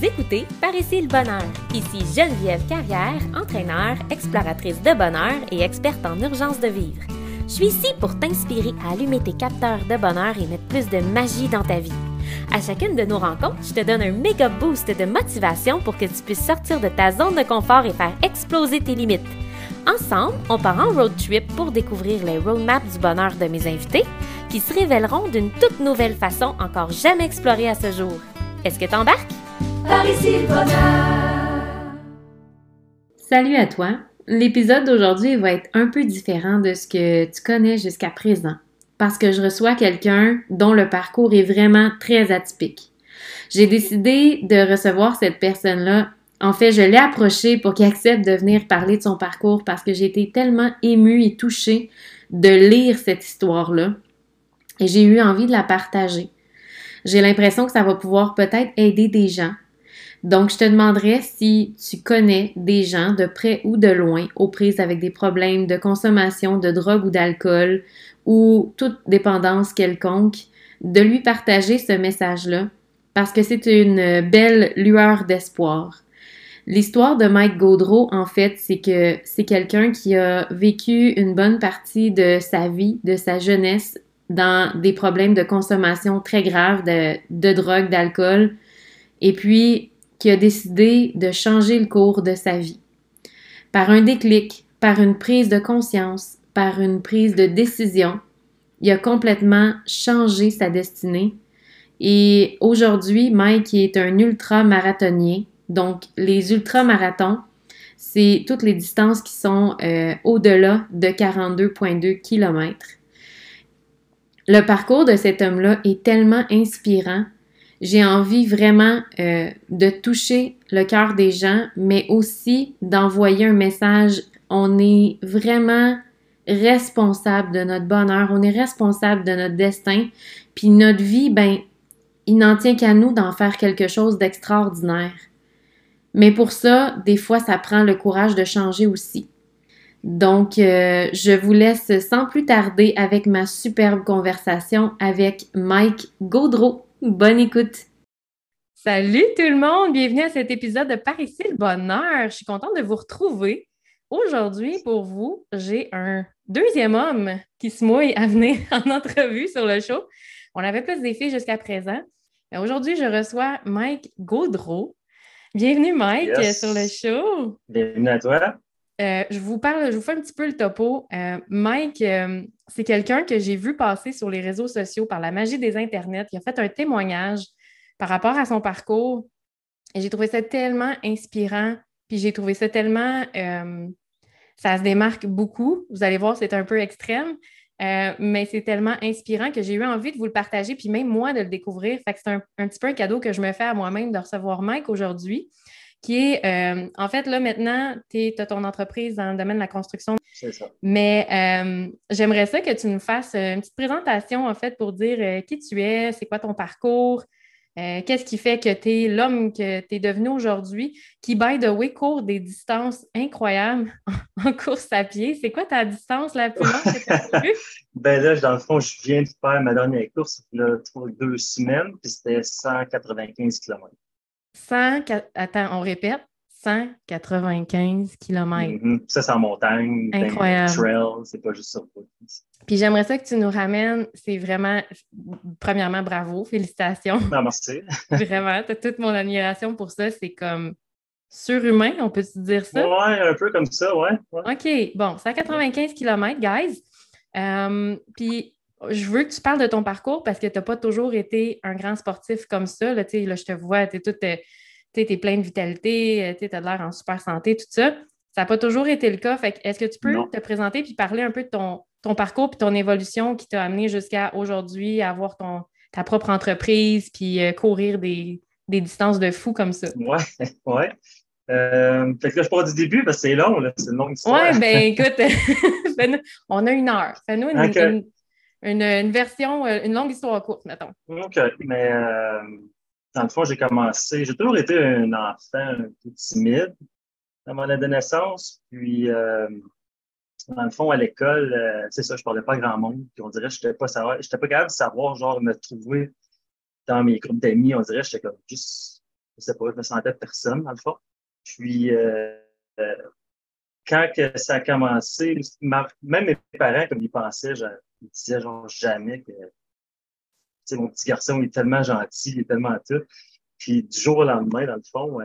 Écoutez Par ici le bonheur. Ici Geneviève Carrière, entraîneur, exploratrice de bonheur et experte en urgence de vivre. Je suis ici pour t'inspirer à allumer tes capteurs de bonheur et mettre plus de magie dans ta vie. À chacune de nos rencontres, je te donne un méga boost de motivation pour que tu puisses sortir de ta zone de confort et faire exploser tes limites. Ensemble, on part en road trip pour découvrir les roadmaps du bonheur de mes invités qui se révéleront d'une toute nouvelle façon encore jamais explorée à ce jour. Est-ce que t'embarques? Salut à toi! L'épisode d'aujourd'hui va être un peu différent de ce que tu connais jusqu'à présent parce que je reçois quelqu'un dont le parcours est vraiment très atypique. J'ai décidé de recevoir cette personne-là. En fait, je l'ai approché pour qu'il accepte de venir parler de son parcours parce que j'ai été tellement émue et touchée de lire cette histoire-là et j'ai eu envie de la partager. J'ai l'impression que ça va pouvoir peut-être aider des gens. Donc, je te demanderais si tu connais des gens de près ou de loin aux prises avec des problèmes de consommation de drogue ou d'alcool ou toute dépendance quelconque, de lui partager ce message-là parce que c'est une belle lueur d'espoir. L'histoire de Mike Gaudreau, en fait, c'est que c'est quelqu'un qui a vécu une bonne partie de sa vie, de sa jeunesse, dans des problèmes de consommation très graves de, de drogue, d'alcool, et puis qui a décidé de changer le cours de sa vie. Par un déclic, par une prise de conscience, par une prise de décision, il a complètement changé sa destinée. Et aujourd'hui, Mike est un ultra-marathonien. Donc, les ultramarathons, c'est toutes les distances qui sont euh, au-delà de 42,2 km. Le parcours de cet homme-là est tellement inspirant. J'ai envie vraiment euh, de toucher le cœur des gens, mais aussi d'envoyer un message. On est vraiment responsable de notre bonheur, on est responsable de notre destin, puis notre vie, ben, il n'en tient qu'à nous d'en faire quelque chose d'extraordinaire. Mais pour ça, des fois, ça prend le courage de changer aussi. Donc, euh, je vous laisse sans plus tarder avec ma superbe conversation avec Mike Gaudreau. Bonne écoute! Salut tout le monde! Bienvenue à cet épisode de Par ici le bonheur. Je suis contente de vous retrouver. Aujourd'hui, pour vous, j'ai un deuxième homme qui se mouille à venir en entrevue sur le show. On avait plus des filles jusqu'à présent. Mais aujourd'hui, je reçois Mike Gaudreau. Bienvenue, Mike, sur le show. Bienvenue à toi. Euh, je vous parle, je vous fais un petit peu le topo. Euh, Mike, euh, c'est quelqu'un que j'ai vu passer sur les réseaux sociaux par la magie des internets. Il a fait un témoignage par rapport à son parcours j'ai trouvé ça tellement inspirant. Puis j'ai trouvé ça tellement, ça se démarque beaucoup. Vous allez voir, c'est un peu extrême, mais c'est tellement inspirant que j'ai eu envie de vous le partager, puis même moi de le découvrir. Fait que c'est un, un, petit peu un cadeau que je me fais à moi-même de recevoir Mike aujourd'hui qui est, euh, en fait, là, maintenant, tu as ton entreprise dans le domaine de la construction. C'est ça. Mais euh, j'aimerais ça que tu nous fasses une petite présentation, en fait, pour dire euh, qui tu es, c'est quoi ton parcours, qu'est-ce qui fait que tu es l'homme que tu es devenu aujourd'hui, qui, by the way, court des distances incroyables en course à pied. C'est quoi ta distance la plus longue que tu as ben là, dans le fond, je viens de faire ma dernière course, là, deux semaines, puis c'était 195 km. 100, attends, on répète, 195 km. Mm-hmm. Ça, c'est en montagne. Incroyable. Trail, c'est pas juste ça. Puis j'aimerais ça que tu nous ramènes, c'est vraiment, premièrement, bravo, félicitations. Merci. vraiment, tu as toute mon admiration pour ça. C'est comme surhumain, on peut se dire ça? Ouais, un peu comme ça, ouais. OK, bon, 195 km, guys. Euh, puis je veux que tu parles de ton parcours parce que tu n'as pas toujours été un grand sportif comme ça. Là, là je te vois, tu es, es, plein de vitalité, euh, tu as l'air en super santé, tout ça. Ça n'a pas toujours été le cas. est-ce que tu peux te présenter puis parler un peu de ton, ton parcours puis ton évolution qui t'a amené jusqu'à aujourd'hui à avoir ton, ta propre entreprise puis euh, courir des, distances de fou comme ça? Oui, oui. Euh, fait que là, je pars du début parce que c'est long, c'est une longue histoire. Oui, bien écoute, on a une heure. Fais-nous une, une, version, euh, une longue histoire courte, mettons. OK. Mais euh, dans le fond, j'ai commencé. J'ai toujours été un enfant un peu timide dans mon adolescence. Puis, euh, dans le fond, à l'école, c'est ça, je parlais pas grand monde. Puis, on dirait que je n'étais pas, pas capable de savoir, genre, me trouver dans mes groupes d'amis. On dirait que j'étais comme juste Je sais pas, je me sentais personne, dans le fond. Puis, euh, euh, quand ça a commencé, même mes parents, comme ils pensaient, ils disaient genre jamais que mon petit garçon il est tellement gentil, il est tellement tout. Puis du jour au lendemain, dans le fond,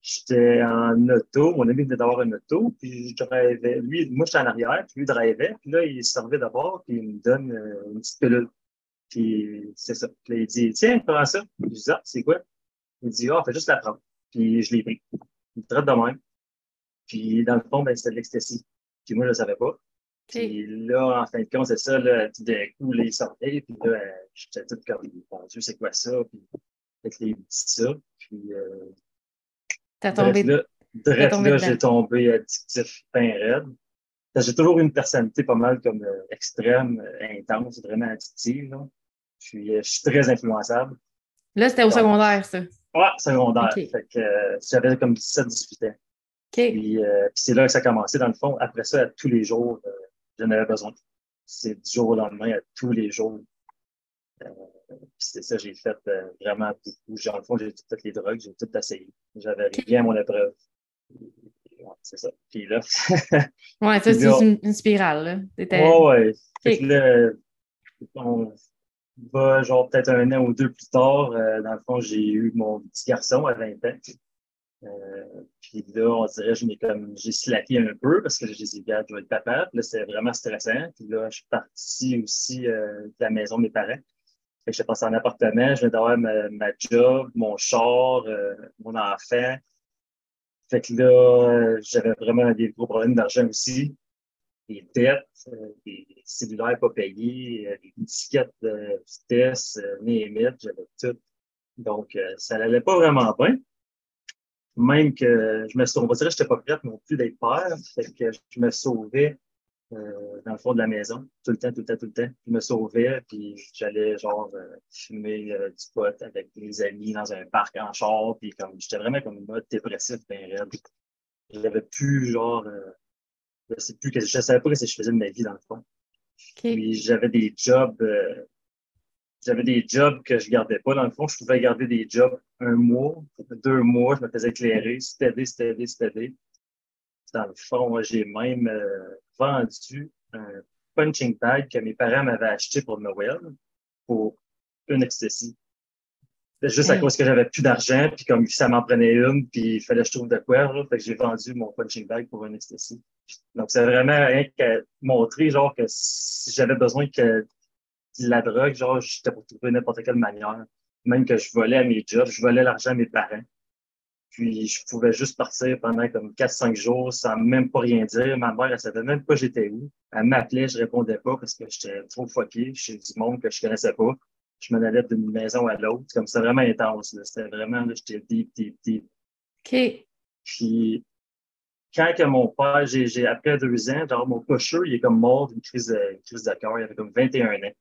j'étais en auto, mon ami venait d'avoir une auto, puis je drivais. Lui, moi, j'étais en arrière, puis lui drivait, puis là, il servait d'abord, puis il me donne euh, une petite pilule. Puis c'est ça. Puis il dit Tiens, prends ça. Je dis Ah, c'est quoi? Il dit Ah, fais juste la prendre. Puis je l'ai pris. Il me traite de même. Puis dans le fond, ben, c'était de l'ecstasy. Puis moi, je ne savais pas. Puis là, en fin de compte, c'est ça, là, tout d'un coup, là, il sortait, puis là, j'étais tout comme, mon Dieu, c'est quoi ça? Puis, avec les ça. Puis, euh, T'as tombé. Là, là j'ai tombé addictif, pain raide. J'ai toujours une personnalité pas mal comme euh, extrême, euh, intense, vraiment addictive. Là. Puis, euh, je suis très influençable. Là, c'était au secondaire, ça? Ouais, secondaire. Fait que j'avais comme 17-18 ans. Puis, c'est là que ça a commencé, dans le fond. Après ça, tous les jours, j'en avais besoin. C'est du jour au lendemain, à tous les jours. c'est ça, j'ai fait vraiment beaucoup. Dans le fond, j'ai toutes les drogues, j'ai tout essayé. J'avais rien à mon épreuve. c'est ça. Puis là. ouais, ça, c'est une, spirale. Là. Ouais, ouais. là, on va genre peut-être un an ou deux plus tard. Euh, dans le fond, j'ai eu mon petit garçon à 20 ans. Euh, puis là, on dirait j'ai comme j'ai slacké un peu parce que j'ai dit, je vais être papa. Puis là, c'est vraiment stressant. Puis là, je suis parti aussi euh, de la maison de mes parents. Fait que je passé en appartement, je viens d'avoir ma, ma, job, mon char, euh, mon enfant. Fait que là, j'avais vraiment des gros problèmes d'argent aussi. Des dettes, des cellulaires pas payés, des étiquettes de vitesse, euh, j'avais tout. Donc, ça n'allait pas vraiment bien même que je me on va dire que je n'étais pas prête non plus d'être père, fait que je me sauvais euh, dans le fond de la maison, tout le temps, tout le temps, tout le temps. Je me sauvais, puis j'allais genre euh, fumer euh, du pot avec des amis dans un parc en char, puis comme j'étais vraiment comme mode dépressif, bien raide. J'avais plus genre je sais plus que je savais pas ce que je faisais de ma vie dans le fond. Puis j'avais des jobs j'avais des jobs que je gardais pas. Dans le fond, je pouvais garder des jobs un mois, deux mois, je me faisais éclairer, c'était c'était c'était Dans le fond, j'ai même euh, vendu un punching bag que mes parents m'avaient acheté pour Noël pour une ecstasy. Juste à cause que j'avais plus d'argent, puis comme ça m'en prenait une, puis il fallait que je trouve de quoi, là, fait que j'ai vendu mon punching bag pour une ecstasy. Donc, c'est vraiment rien qu'à montrer, genre, que si j'avais besoin que la drogue, genre, j'étais pour trouver n'importe quelle manière. Même que je volais à mes jobs, je volais l'argent à mes parents. Puis je pouvais juste partir pendant comme 4-5 jours sans même pas rien dire. Ma mère, elle savait même pas j'étais où. Elle m'appelait, je répondais pas parce que j'étais trop fucké chez du monde que je connaissais pas. Je m'en allais d'une maison à l'autre. Comme c'était vraiment intense. C'était vraiment, j'étais deep, deep, deep. OK. Puis quand que mon père, j'ai après deux ans, genre mon pusher, il est comme mort d'une crise, de, crise de cœur. Il avait comme 21 ans.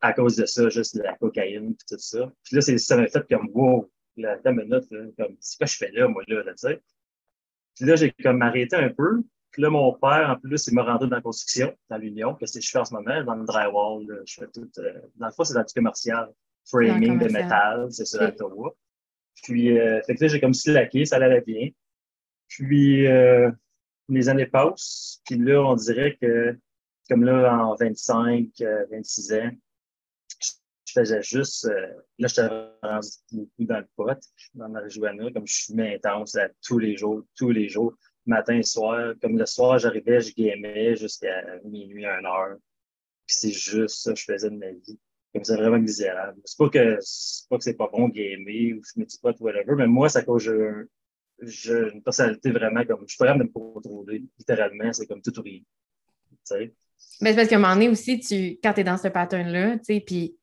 À, cause, de ça, juste de la cocaïne et tout ça. Puis là, ça m'a fait comme wow, la, la minute, comme c'est quoi je fais là, moi, là, là tu sais? Puis là, j'ai comme arrêté un peu. Puis là, mon père, en plus, il m'a rendu dans la construction, dans l'Union, que c'est je fais en ce moment, dans le drywall. je fais tout. Euh, dans le fond, c'est dans le commercial. Framing de métal, c'est ça, à Ottawa. Puis, euh, fait que là, j'ai comme slacké, ça allait bien. Puis, euh, les années passent, puis là, on dirait que comme là, en 25, 26 euh, ans, je faisais juste, euh, là, j'étais rendu beaucoup dans le pot, dans la marijuana, comme je fumais intense là, tous les jours, tous les jours, matin et soir. Comme le soir, j'arrivais, je gamais jusqu'à minuit, 1 heure. Puis c'est juste ça que je faisais de ma vie. Comme c'est vraiment misérable. C'est pas que c'est pas que c'est pas bon gamer ou fumer du pot ou whatever, mais moi, ça cause j'ai une personnalité vraiment comme je suis pas capable de me contrôler. Littéralement, c'est comme tout ou rien. Tu sais? Mais c'est parce qu'à un moment donné aussi, tu, quand tu es dans ce pattern-là, tu sais, puis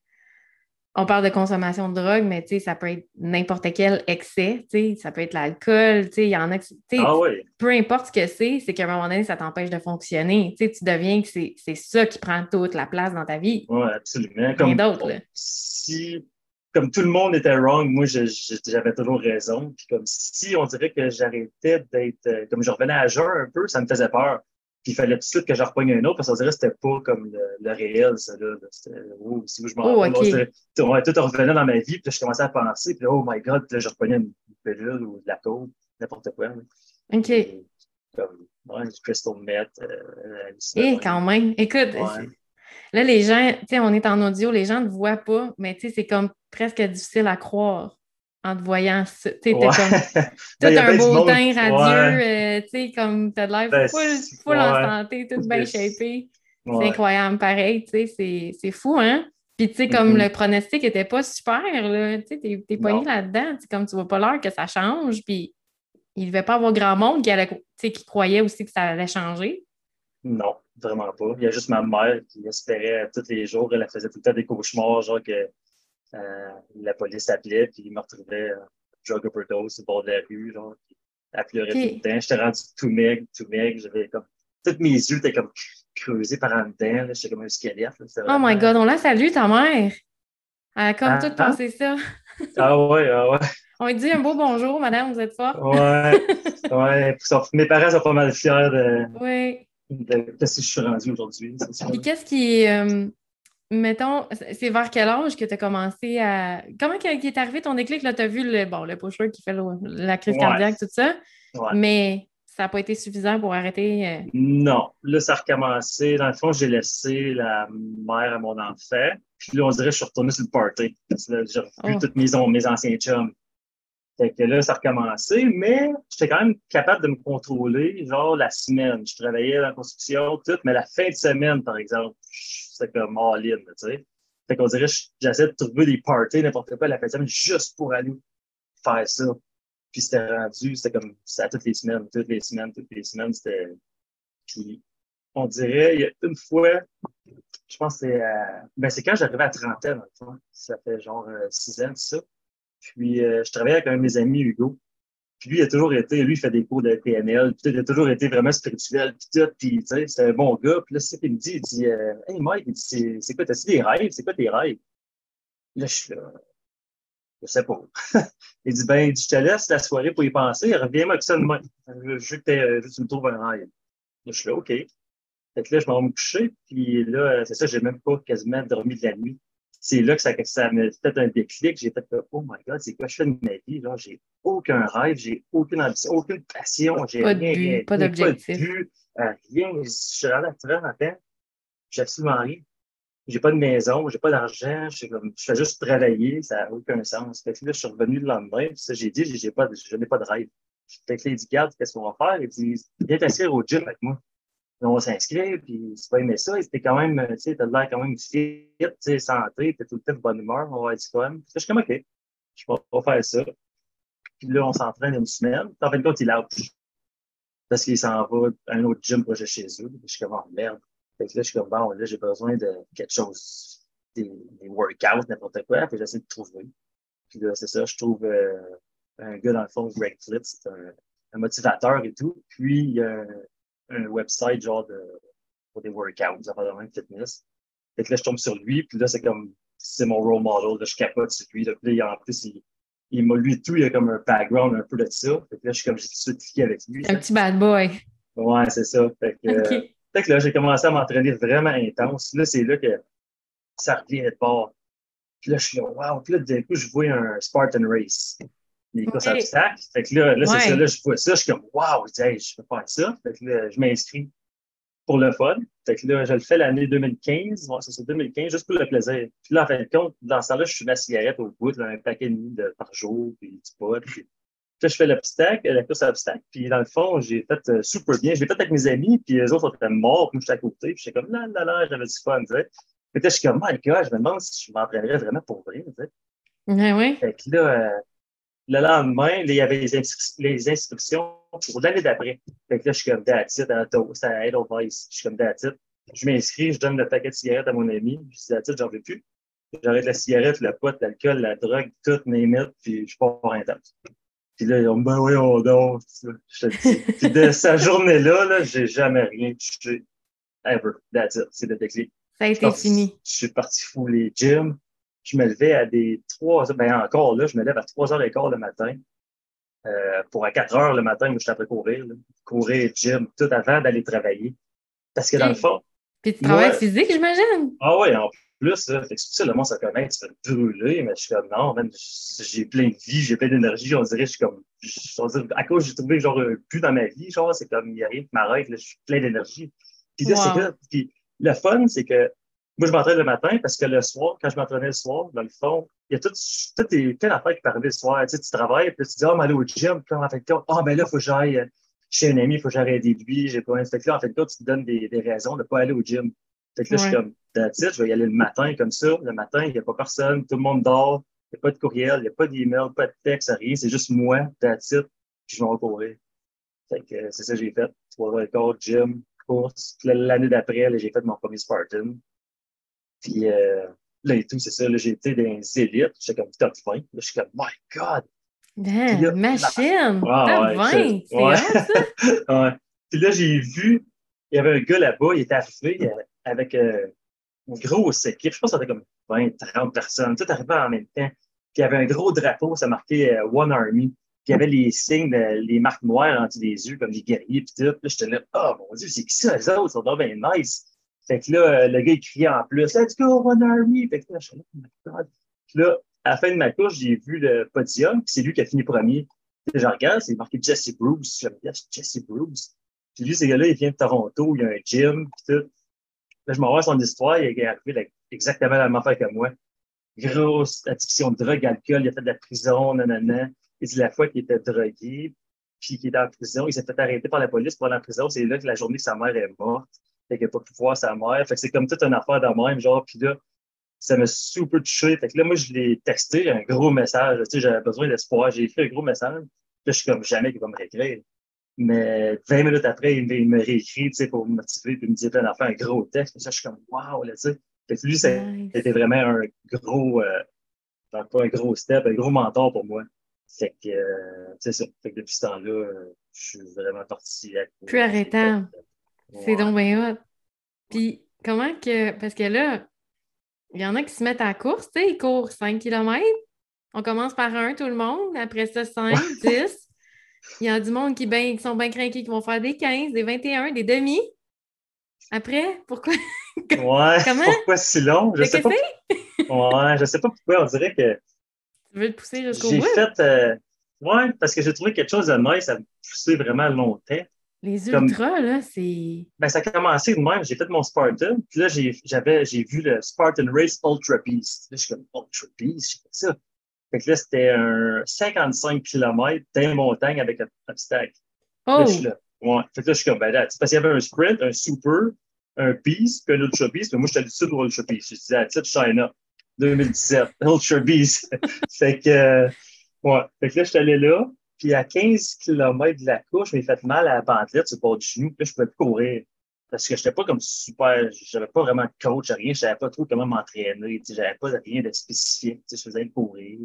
on parle de consommation de drogue, mais tu sais, ça peut être n'importe quel excès, tu sais, ça peut être l'alcool, tu sais, il y en a, tu sais, ah oui. peu importe ce que c'est, c'est qu'à un moment donné, ça t'empêche de fonctionner, tu sais, tu deviens que c'est ça qui prend toute la place dans ta vie. Oui, absolument. Comme d'autres, Si, comme tout le monde était wrong, moi, j'avais toujours raison, puis comme si on dirait que j'arrêtais d'être, euh, comme je revenais à jeun un peu, ça me faisait peur Puis il fallait tout de suite que je repogne un autre parce qu'on dirait que c'était pas comme le, réel, ça là. C'était oh, si je m'en oh, okay. tout revenait dans ma vie, puis je commençais à penser, puis oh my god, là, je repognais une, pilule ou de la coke, n'importe quoi. OK. comme ouais, du crystal meth. Euh, eh, quand même. Écoute, là, les gens, tu sais, on est en audio, les gens ne voient pas, mais tu sais, c'est comme presque difficile à croire en te voyant. Tu sais, comme ben, tout un beau teint radieux, euh, tu sais, comme t'as de l'air ben, full, full en santé, tout bien shapé. C'est incroyable, pareil, tu sais, c'est fou, hein? Puis, tu sais, comme mm-hmm. le pronostic n'était pas super, là, tu sais, t'es, pogné là-dedans, comme tu vois pas l'heure que ça change, puis il ne devait pas avoir grand monde qui, allait, qui croyait aussi que ça allait changer. Non, vraiment pas. Il y a juste ma mère qui espérait tous les jours, elle faisait tout le temps des cauchemars, genre que la police appelait, puis il me retrouvait euh, drug overdose au bord de la rue, genre, elle pleurait tout le temps. J'étais rendu tout maigre, tout maigre. J'avais comme. Tous mes yeux étaient comme creusés par en dedans. J'étais comme un squelette. Oh my God, on la salue, ta mère. Elle a comme ah, tout ah. pensé ça. ah ouais, ah ouais. On lui dit un beau bonjour, madame, vous êtes forte. ouais, ouais. Mes parents sont pas mal fiers de, oui. de, de ce que je suis rendu aujourd'hui. Puis qu'est-ce qui. Euh, mettons, c'est vers quel âge que tu as commencé à. Comment qui est arrivé ton déclic? Là, tu as vu le, bon, le pusher qui fait la crise cardiaque, tout ça. Mais ça n'a pas été suffisant pour arrêter? Euh? Non. Là, ça a recommencé. Dans le fond, j'ai laissé la mère à mon enfant. Puis là, on dirait que je suis retourné sur le party. J'ai revu oh. tous mes, mes anciens chums. Fait que là, ça a recommencé, mais j'étais quand même capable de me contrôler, genre la semaine. Je travaillais dans la construction, tout, mais la fin de semaine, par exemple, c'était comme all-in, tu sais. Fait qu'on dirait, j'essaie de trouver des parties, n'importe quoi, la fin semaine, juste pour aller faire ça. Puis c'était rendu, c'était comme, c'était toutes les semaines, toutes les semaines, toutes les semaines, c'était... Puis on dirait, il y a une fois, je pense que c'est, euh, ben c'est quand j'arrivais à 30 ans, ça fait genre 6 euh, ans, ça. Puis, euh, je travaillais avec un de mes amis, Hugo. Puis lui, il a toujours été, lui, il fait des cours de PNL, puis il a toujours été vraiment spirituel, puis tout, puis tu sais, c'est un bon gars. Puis là, c'est ce qu'il me dit, il dit, euh, Hey Mike, dit, c'est quoi, t'as-tu des rêves? C'est quoi tes rêves? Là, je suis là, je sais pas. il dit, ben, je te laisse la soirée pour y penser, reviens-moi avec ça demain. Je veux que, tu me trouves un rêve. Là, je suis là, OK. Fait que là, je m'en vais me coucher, puis là, c'est ça, j'ai même pas quasiment dormi de la nuit c'est là que ça, ça m'a fait un déclic. J'ai fait, oh my God, c'est quoi je fais de ma vie? Là, j'ai aucun rêve, j'ai aucune ambition, aucune passion, j'ai rien, rien, pas d'objectif. Euh, rien. Je suis rendu à matin, j'ai absolument rien. J'ai pas de maison, j'ai pas d'argent, je, je fais juste travailler, ça n'a aucun sens. Fait que là, je suis revenu le lendemain, puis ça, j'ai dit, j'ai pas, je n'ai pas de rêve. Fait que là, il dit, garde, qu'est-ce qu'on va faire? Il dit, viens t'asseoir au gym avec moi on s'inscrit, puis c'est pas aimé ça. C'était quand même, tu sais, t'as l'air quand même fit, tu sais, santé, t'es tout le temps de bonne humeur, on va être fun. Je suis comme, OK, je vais faire ça. Puis là, on s'entraîne une semaine. En fin de compte, il lâche. Parce qu'il s'en va à un autre gym projet chez eux. Je suis comme, oh, merde. Fait que là, je suis comme, bon, là, j'ai besoin de quelque chose, des, workouts, n'importe quoi. Puis j'essaie de trouver. Puis là, c'est ça, je trouve euh, un gars, dans le fond, Greg Flitz, c'est un, motivateur et tout. Puis, a un website genre de, pour des workouts, des affaires de même, fitness. Fait que là, je tombe sur lui, puis là, c'est comme, c'est mon role model, là, je capote sur lui. Là, puis là, en plus, il, il m'a lui tout, il a comme un background un peu de ça. Fait que là, je suis comme, j'ai tout de suite avec lui. Un petit bad boy. Ouais, c'est ça. Fait que, fait que là, j'ai commencé à m'entraîner vraiment intense. Là, c'est là que ça revient de bord. Puis là, je suis là, wow. Puis là, d'un coup, je vois un Spartan Race les courses okay. obstacles. Fait que là, là c'est ça, là, je vois ça, je suis comme, waouh, je hey, je peux faire ça. Fait que là, je m'inscris pour le fun. Fait que là, je le fais l'année 2015. Bon, c'est 2015, juste pour le plaisir. Puis là, en fin de compte, dans ce temps-là, je suis ma cigarette au bout, là, un paquet de de, par jour, puis du pot. Puis, là, je fais l'obstacle, la course à obstacle. Puis dans le fond, j'ai fait euh, super bien. Je l'ai fait avec mes amis, puis les autres étaient morts, puis j'étais à côté. Puis j'étais comme, là, là, là, j'avais du fun, tu sais. Que là, je suis comme, my God, je me demande si je m'entraînerais vraiment pour vrai, tu sais. Ouais. Fait que là, euh, le lendemain, il y avait les, les inscriptions pour l'année d'après. Fait que là, je suis comme that's it, à, à Edelweiss. Je suis comme that's Je m'inscris, je donne le paquet de cigarettes à mon ami. Je dis that's j'en veux plus. J'arrête la cigarette, le pot, l'alcool, la drogue, tout, mes mythes, puis je pars un temps. Puis là, ils ont ben oui, on donne. Je te dis. Puis de cette journée-là, là, j'ai jamais rien touché. Ever. That's it. C'est le déclic. Ça a été fini. Je suis parti fou les gyms je me levais à des 3 heures, ben encore là, je me lève à 3 heures et quart le matin. Euh, pour à 4 heures le matin, où je suis après courir, là. courir, gym, tout avant d'aller travailler. Parce que dans le fond. Puis tu travailles physique, j'imagine? Ah oui, en plus, là, fait que ça, le monde se connaît, tu fais brûler, mais je suis comme non, même, j'ai plein de vie, j'ai plein d'énergie, on dirait, je suis comme. Je, à cause, j'ai trouvé genre un but dans ma vie, genre, c'est comme, il n'y a rien qui m'arrête, je suis plein d'énergie. Puis là, c'est. Puis le fun, c'est que moi, je m'entraîne le matin parce que le soir, quand je m'entraînais le soir, dans le fond, il y a tout, tout est, plein d'affaires qui peuvent arriver le soir. Tu, sais, tu travailles, puis tu dis, ah, oh, mais aller au gym, puis en fait, ah, oh, ben là, il faut que j'aille chez un ami, il faut que j'arrête des lui, j'ai pas un. Fait que là, en fait, toi, tu te donnes des, des raisons de ne pas aller au gym. Fait que là, je suis comme, titre, je vais y aller le matin comme ça. Le matin, il n'y a pas personne, tout le monde dort, il n'y a pas de courriel, il n'y a pas d'email, pas de texte, rien. C'est juste moi, titre, puis je vais en courir. Fait que c'est ça que j'ai fait. Trois quart, gym, course. L'année d'après, j'ai fait mon premier Spartan. Puis euh, là et tout, c'est ça, j'ai été dans les élites, j'étais comme top 20. Là, je suis comme, my God! là, machine! Ah, top 20! C'est ouais. ça? ouais. Puis là, j'ai vu, il y avait un gars là-bas, il était arrivé avec euh, une grosse équipe, je pense que c'était comme 20, 30 personnes, tout arrivé en même temps. Puis il y avait un gros drapeau, ça marquait euh, One Army. Puis il y avait les signes, les marques noires en dessous des yeux, comme les guerriers, puis tout. Là, j'étais là, oh mon Dieu, c'est qui ça, les autres? Ils sont bien nice. Fait que là, euh, le gars, il criait en plus, Let's go, One Army! Fait que là, je suis là, oh. Puis là, à la fin de ma course, j'ai vu le podium, puis c'est lui qui a fini premier. Puis je regarde, c'est marqué Jesse Bruce. Je me dis, Jesse Bruce. Puis lui, ce gars-là, il vient de Toronto, il a un gym, puis tout. Là, je m'en vois son histoire, il est arrivé exactement la même affaire que moi. Grosse addiction de drogue, alcool, il a fait de la prison, nanana. Et c'est la fois qu'il était drogué, puis qu'il était en prison, il s'est fait arrêter par la police pour aller en prison. C'est là que la journée que sa mère est morte. Fait qu'il n'a pas pu voir sa mère. Fait que c'est comme toute une affaire de même, genre, puis là, ça m'a super touché. Fait que là, moi, je l'ai texté un gros message. Tu sais, j'avais besoin d'espoir. J'ai écrit un gros message. Là, je suis comme jamais qu'il va me réécrire. Mais 20 minutes après, il me, réécrit, tu sais, pour me motiver, puis il me dit plein d'affaires, un gros texte. ça, je suis comme, waouh, là, tu sais. Fait que lui, c'était vraiment un gros, euh, pas un gros step, un gros mentor pour moi. Fait que, euh, c'est ça. Fait que depuis ce temps-là, euh, je suis vraiment parti. Plus arrêtant. C'est donc bien hot. Puis, comment que. Parce que là, il y en a qui se mettent à la course, tu sais, ils courent 5 km. On commence par un, tout le monde. Après ça, 5, 10. Il y a du monde qui, ben, qui sont bien craqués, qui vont faire des 15, des 21, des demi. Après, pourquoi? ouais, Comment? pourquoi si long? Je sais pas. ouais, je sais pas pourquoi. On dirait que. Tu veux le pousser jusqu'au bout? J'ai fait. Euh... Ouais, parce que j'ai trouvé quelque chose de nice à me pousser vraiment longtemps. Les ultras, là, c'est. Ben, ça a commencé de même. J'ai fait mon Spartan. Puis là, j'ai vu le Spartan Race Ultra Beast. Là, je suis comme Ultra Beast, j'ai fait ça. Fait que là, c'était un 55 km d'un montagne avec un obstacle. Oh! Là, je suis là. Ouais. Fait que là, je suis comme, ben là, parce qu'il y avait un sprint, un super, un beast, puis un ultra beast. Mais moi, j'étais habitué au ultra beast. Je disais, titre China, 2017, ultra beast. fait que, euh, ouais. Fait que là, je suis allé là. Puis à 15 km de la course, je m'ai fait mal à la pantelette sur le bord du genou. Puis je pouvais plus courir. Parce que je n'étais pas comme super, j'avais pas vraiment de coach, rien, je savais pas trop comment m'entraîner, je n'avais pas rien de spécifique, je faisais courir.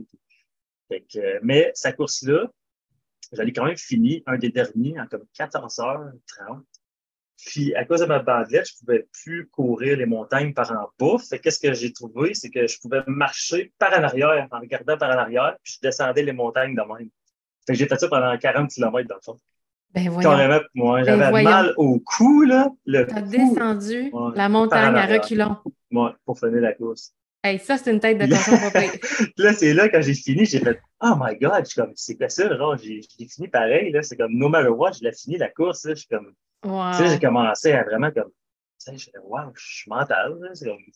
Mais sa course-là, j'allais quand même finir un des derniers en comme 14h30. Puis, à cause de ma bandelette, je pouvais plus courir les montagnes par en bas. Fait qu'est-ce que j'ai trouvé? C'est que je pouvais marcher par en arrière, en regardant par en arrière, puis je descendais les montagnes de même. J'ai fait ça pendant 40 km dans le fond. Ben moi, j'avais ben mal au cou, là. T'as descendu la montagne à reculons. Ouais, pour finir la course. Hey, ça, c'est une tête de cochon Là, c'est là, quand j'ai fini, j'ai fait Oh my God, je suis comme, c'est quoi ça? Genre, j'ai fini pareil, là. C'est comme, no matter what, je l'ai fini la course, là. Je suis comme, wow. tu sais, j'ai commencé à vraiment comme, tu sais, wow, je suis mental,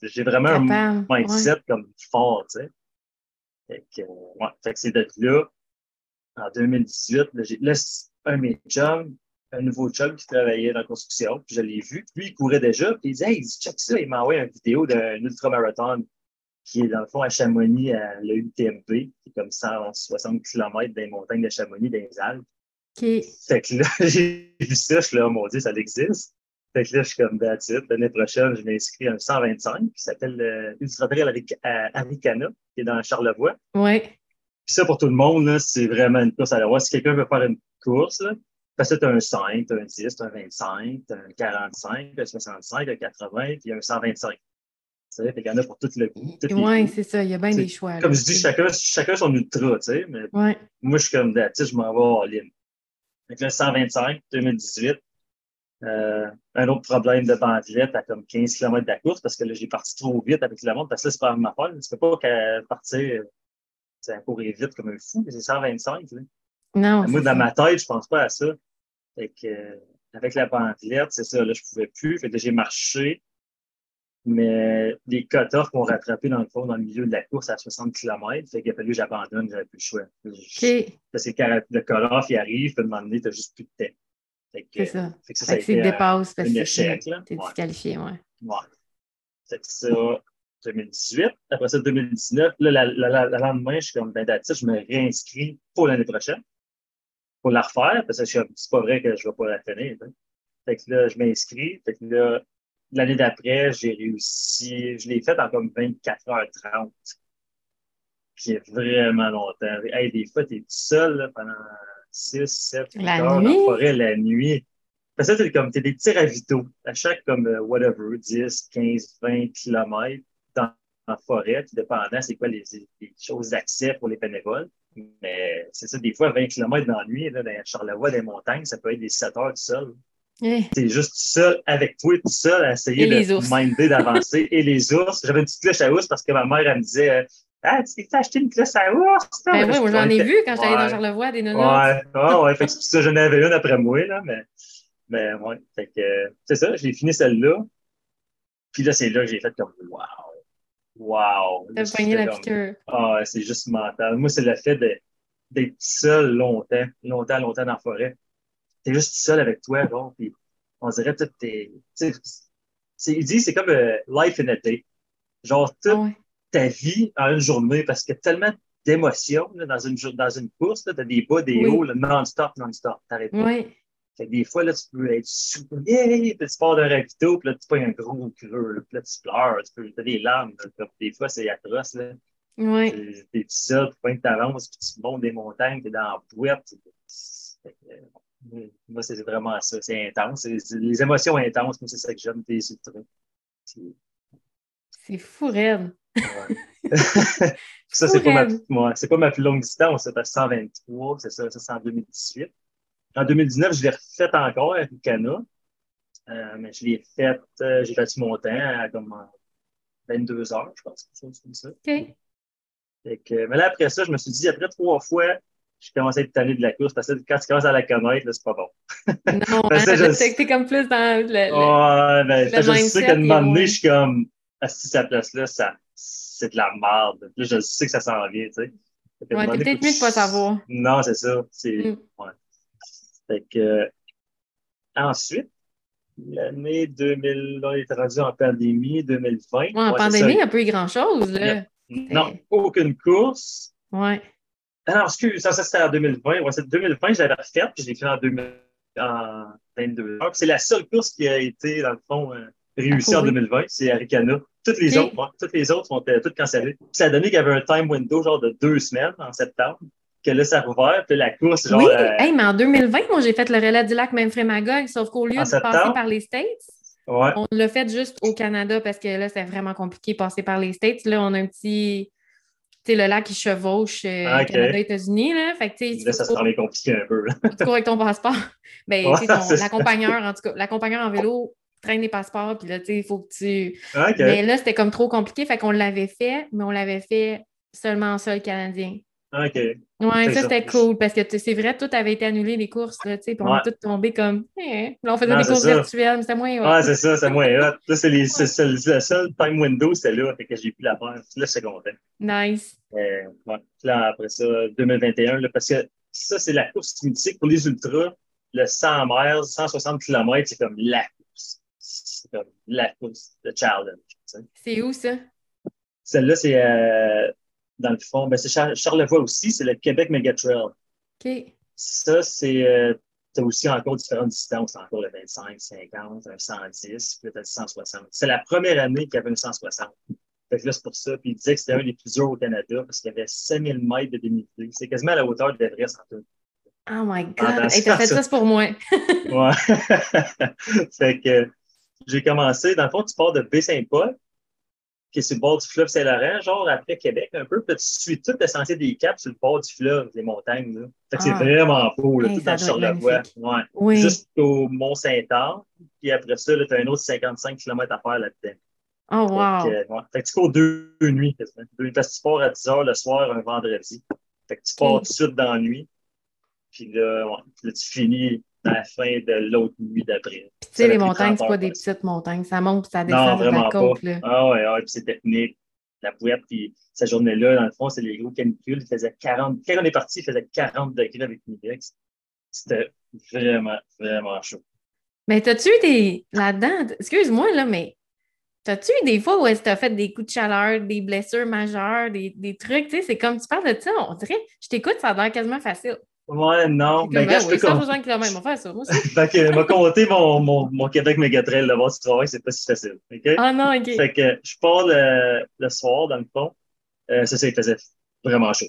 J'ai vraiment un mindset comme fort, tu sais. Fait que, ouais, fait que c'est de là, en 2018, là, là un de mes chums, un nouveau chum qui travaillait dans la construction, puis je l'ai vu. Lui, il courait déjà, puis il disait, hey, check ça, il m'a envoyé une vidéo d'un ultramarathon qui est dans le fond à Chamonix, à l'UTMP, qui est comme 160 km des montagnes de Chamonix, dans les Alpes. Okay. Fait que là, j'ai vu ça, je suis là, mon Dieu, ça existe. Fait que là, je suis comme that's L'année prochaine, je m'inscris à un 125 qui s'appelle euh, Ultra Trail Aricana, qui est dans Charlevoix. Oui. Puis ça, pour tout le monde, c'est vraiment une course à la voix. Si quelqu'un veut faire une course, là, parce que tu as un 5, un 10, un 25, un 45, un 65, un 80, puis un 125. Fait qu'il y en a pour tout le goût. Oui, c'est ça. Il y a bien des choix. Comme je dis, chacun, chacun son ultra, tu sais. Mais moi, je suis comme, tu je m'en vais en ligne. Fait que là, 125, 2018, Euh, un autre problème de bandelette à comme 15 km de la course parce que là, j'ai parti trop vite avec la montre parce que là, c'est pas ma faute. Tu peux pas partir, ça courir vite comme un fou, c'est 125. Là. Non. Moi, dans ma tête, je pense pas à ça. Fait que, avec la bandelette, c'est ça, là, je pouvais plus. Fait que j'ai marché. Mais les cutters m'ont rattrapé dans le fond, dans le milieu de la course à 60 km. Fait qu'il a fallu que j'abandonne, j'avais plus le choix. Parce que le cut-off, il arrive, puis à un moment donné, t'as juste plus de temps. C'est ça. Fait que ça, fait que c'est dépasse parce que t'es disqualifié, ouais. Ouais. C'est ça, 2018. Après ça, 2019. Là, le lendemain, je suis comme, ben, je me réinscris pour l'année prochaine. Pour la refaire, parce que c'est pas vrai que je vais pas la finir. Fait que là, je m'inscris. Fait que là, l'année d'après, j'ai réussi. Je l'ai fait en comme 24h30. Qui est vraiment longtemps. Hey, des fois, t'es tout seul là, pendant 6, 7, 8 heures dans la forêt la nuit. Parce que c'est comme, t'es des petits ravitaux. À chaque, comme, euh, whatever, 10, 15, 20 kilomètres la forêt, tout dépendant, c'est quoi les, les choses d'accès pour les bénévoles. Mais c'est ça, des fois, 20 km dans la nuit, là, dans Charlevoix, des montagnes, ça peut être des 7 heures tout seul. Eh. T'es juste tout seul avec toi, tout seul à essayer de minder, d'avancer. et les ours. J'avais une petite cloche à ours parce que ma mère, elle me disait euh, Ah, tu t'es acheté une cloche à ours? Ben oui, moi j'en ai vu quand j'allais dans Charlevoix, des nonos. Ouais, ouais, ouais. fait que ça, j'en avais une après moi, là, mais, mais ouais. Fait que, c'est ça, j'ai fini celle-là. Puis là, c'est là que j'ai fait comme Wow! Wow! T'as la piqûre. Ah, c'est juste mental. Moi, c'est le fait d'être seul longtemps, longtemps, longtemps dans la forêt t'es juste seul avec toi, genre, puis on dirait que t'es, il dit, c'est comme euh, life in a day. Genre, toute ta vie en une journée, parce qu'il y a tellement d'émotions dans une, dans une course, t'as des bas, des hauts, non-stop, non-stop, t'arrêtes pas. Oui. Fait que des fois, là, tu peux être super, puis tu pars d'un ravito, puis là, tu prends un gros creux, puis là, tu pleures, tu peux, t'as des larmes, des fois, c'est atroce, là. Oui. T'es tout seul, tu t'avances, puis tu montes des montagnes, t'es dans la boîte. Moi, c'est vraiment ça. C'est intense. Les émotions intenses, moi, c'est ça que j'aime des ultras. C'est fou, raide. ça, c'est pas, ma, pas ma plus longue distance. C'est 123, c'est ça, ça c'est en 2018. En 2019, je l'ai refait encore avec le Cana. Euh, mais je l'ai fait, euh, j'ai fait mon temps à comme 22 heures, je pense, quelque chose comme ça. OK. mais là, après ça, je me suis dit, après trois fois, je commençais à être tanné de la course parce que quand tu commences à la connaître, c'est pas bon. Non, parce que je... t'es comme plus dans le. ouais, ben, le je sais qu'à un moment donné, je suis comme, assis à cette place-là, ça, c'est de la merde. Là, je sais que ça s'en vient, tu sais. Ouais, t'es peut-être mieux de pas savoir. Non, c'est ça. C'est, mm. ouais. Fait que, ensuite, l'année 2000, on est rendu en pandémie, 2020. Ouais, en pandémie, il n'y a pas eu grand-chose, là. Non, aucune course. Ouais. Ah non, excuse, ça, ça c'était en 2020. Ouais, c'est 2020, je l'avais refaite, puis je l'ai fait en, 2022 C'est la seule course qui a été, dans le fond, euh, réussie en 2020, c'est Aricana. Toutes les autres, ouais, toutes les autres sont euh, toutes cancellées. Puis ça a donné qu'il y avait un time window genre de deux semaines en septembre, que là, ça a rouvert, puis la course, genre. Oui, euh, mais en 2020, moi, j'ai fait le relais du lac Memphremagog, sauf qu'au lieu de passer par les States, ouais. on l'a fait juste au Canada parce que là, c'était vraiment compliqué de passer par les States. Là, on a un petit sais, le lac qui chevauche euh, ah, Canada, États-Unis. Là, fait que, là, ça se rend compliqué un peu. tu cours avec ton passeport. Ben, ouais, l'accompagneur, en tout cas, l'accompagneur en vélo traîne les passeports, puis là, tu sais, il faut que tu. Ah, mais là, c'était comme trop compliqué, fait qu'on l'avait fait, mais on l'avait fait seulement en sol canadien. Ah, OK. Ouais, ça, c'était cool parce que c'est vrai, tout avait été annulé, les courses, là, tu sais, on est tous tombés comme. Eh. Là, on faisait des courses virtuelles, mais c'était moins. Ouais, c'est ça, c'est moins hot. Là, c'est le seul time window, c'était là, fait que j'ai pu la faire. Là, c'est content. Nice. Euh, ouais. Là, après ça, 2021, là, parce que ça, c'est la course mythique pour les ultras. Le 100 miles, 160 km, c'est comme la course. C'est comme la course, le challenge. C'est où ça? Celle-là, c'est euh, dans le fond, ben, c'est Charlevoix aussi, c'est le Québec Megatrail. OK. Ça, c'est. Euh, tu as aussi encore différentes distances, encore le 25, 50, un 110, peut-être le 160. C'est la première année qu'il y avait un 160. Fait que là, c'est pour ça. Puis il disait que c'était un des plus durs au Canada parce qu'il y avait 5000 mètres de dénivelé. C'est quasiment à la hauteur de l'Everest en tout. Oh my God! Hey, t'as fait ça, pour moi. ouais. fait que j'ai commencé, dans le fond, tu pars de Baie-Saint-Paul, qui est sur le bord du fleuve Saint-Laurent, genre après Québec un peu. Puis tu suis tout le sentier des Caps sur le bord du fleuve, les montagnes. Là. Fait que c'est Ah. vraiment beau, là, Hey, tout être Charlevoix. Ouais. Oui. Jusqu'au Mont-Saint-Anne. Puis après ça, tu as un autre 55 km à faire là-dedans. Oh, Fait wow. que, ouais. Fait que tu cours deux, deux nuits quasiment. Deux, parce que tu pars à 10 h le soir, un vendredi. Fait que tu pars tout de suite dans la nuit. Puis là, tu finis à la fin de l'autre nuit d'après. Puis, tu sais, les montagnes, 30 c'est pas des petites montagnes. Ça monte puis ça Non, descend sur vraiment la côte. pas. Là. Ah ouais, ouais, puis c'est technique. La bouette, puis cette journée-là, dans le fond, c'est les gros canicules. Il faisait 40. Quand on est parti, il faisait 40 degrés avec Midex. C'était vraiment, vraiment chaud. Mais t'as-tu eu des. Là-dedans, excuse-moi, là, mais t'as-tu eu des fois où est-ce que t'as fait des coups de chaleur, des blessures majeures, des, des trucs, tu sais, c'est comme tu parles de ça, on dirait, je t'écoute, ça a l'air quasiment facile. Ouais, non. Ben, ben oui, peux com- 160 km, on va faire ça, moi aussi. Fait que, m'a compté mon, mon, mon Québec Mégatrail là-bas, tu travailles, c'est pas si facile. OK? Ah non, OK. Fait que je pars le, le soir, dans le fond. Euh, ça, ça, il faisait vraiment chaud.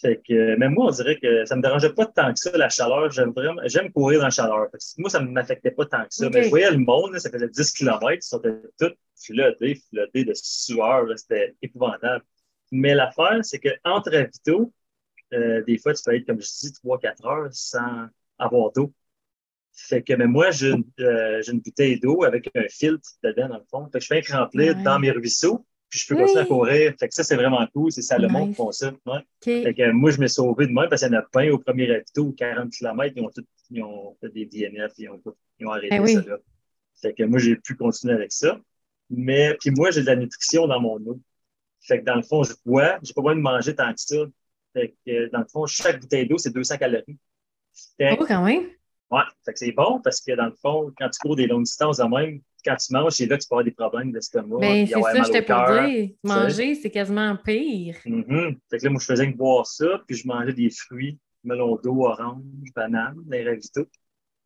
Fait que, même moi, on dirait que ça me dérangeait pas tant que ça, la chaleur. J'aime vraiment, j'aime courir dans la chaleur. Fait que moi, ça ne m'affectait pas tant que ça. Mais je voyais le monde, là, ça faisait 10 km, ils sont tous flottés, flottés de sueur, c'était épouvantable. Mais l'affaire, c'est qu'entre ravitaux, euh, des fois, tu peux être, comme je dis, 3-4 heures sans avoir d'eau. Fait que, mais moi, j'ai une, euh, une bouteille d'eau avec un filtre dedans, dans le fond. Fait que je fais un remplir Ouais. dans mes ruisseaux, puis je peux continuer à courir. Fait que ça, c'est vraiment cool. C'est Salomon Nice. qui font ça. Ouais. Fait que moi, je m'ai sauvé de même parce qu'il y en a plein au premier ravito, 40 km, ils ont, tout, ils ont fait des DNF, ils ont, ils ont arrêté Eh oui. ça là. Fait que moi, j'ai pu continuer avec ça. Mais, puis moi, j'ai de la nutrition dans mon eau. Fait que dans le fond, je bois, j'ai pas besoin de manger tant que ça. Fait que dans le fond, chaque bouteille d'eau, c'est 200 calories. Fait Oh, quand même. ouais, fait que c'est bon parce que dans le fond, quand tu cours des longues distances de même, quand tu manges, c'est là que tu peux avoir des problèmes d'estomac. Ben, c'est ça, j'étais pour dire. Manger, c'est quasiment pire. Fait que là, moi, je faisais que boire ça, puis je mangeais des fruits, melon d'eau, orange, banane, des ravitaux.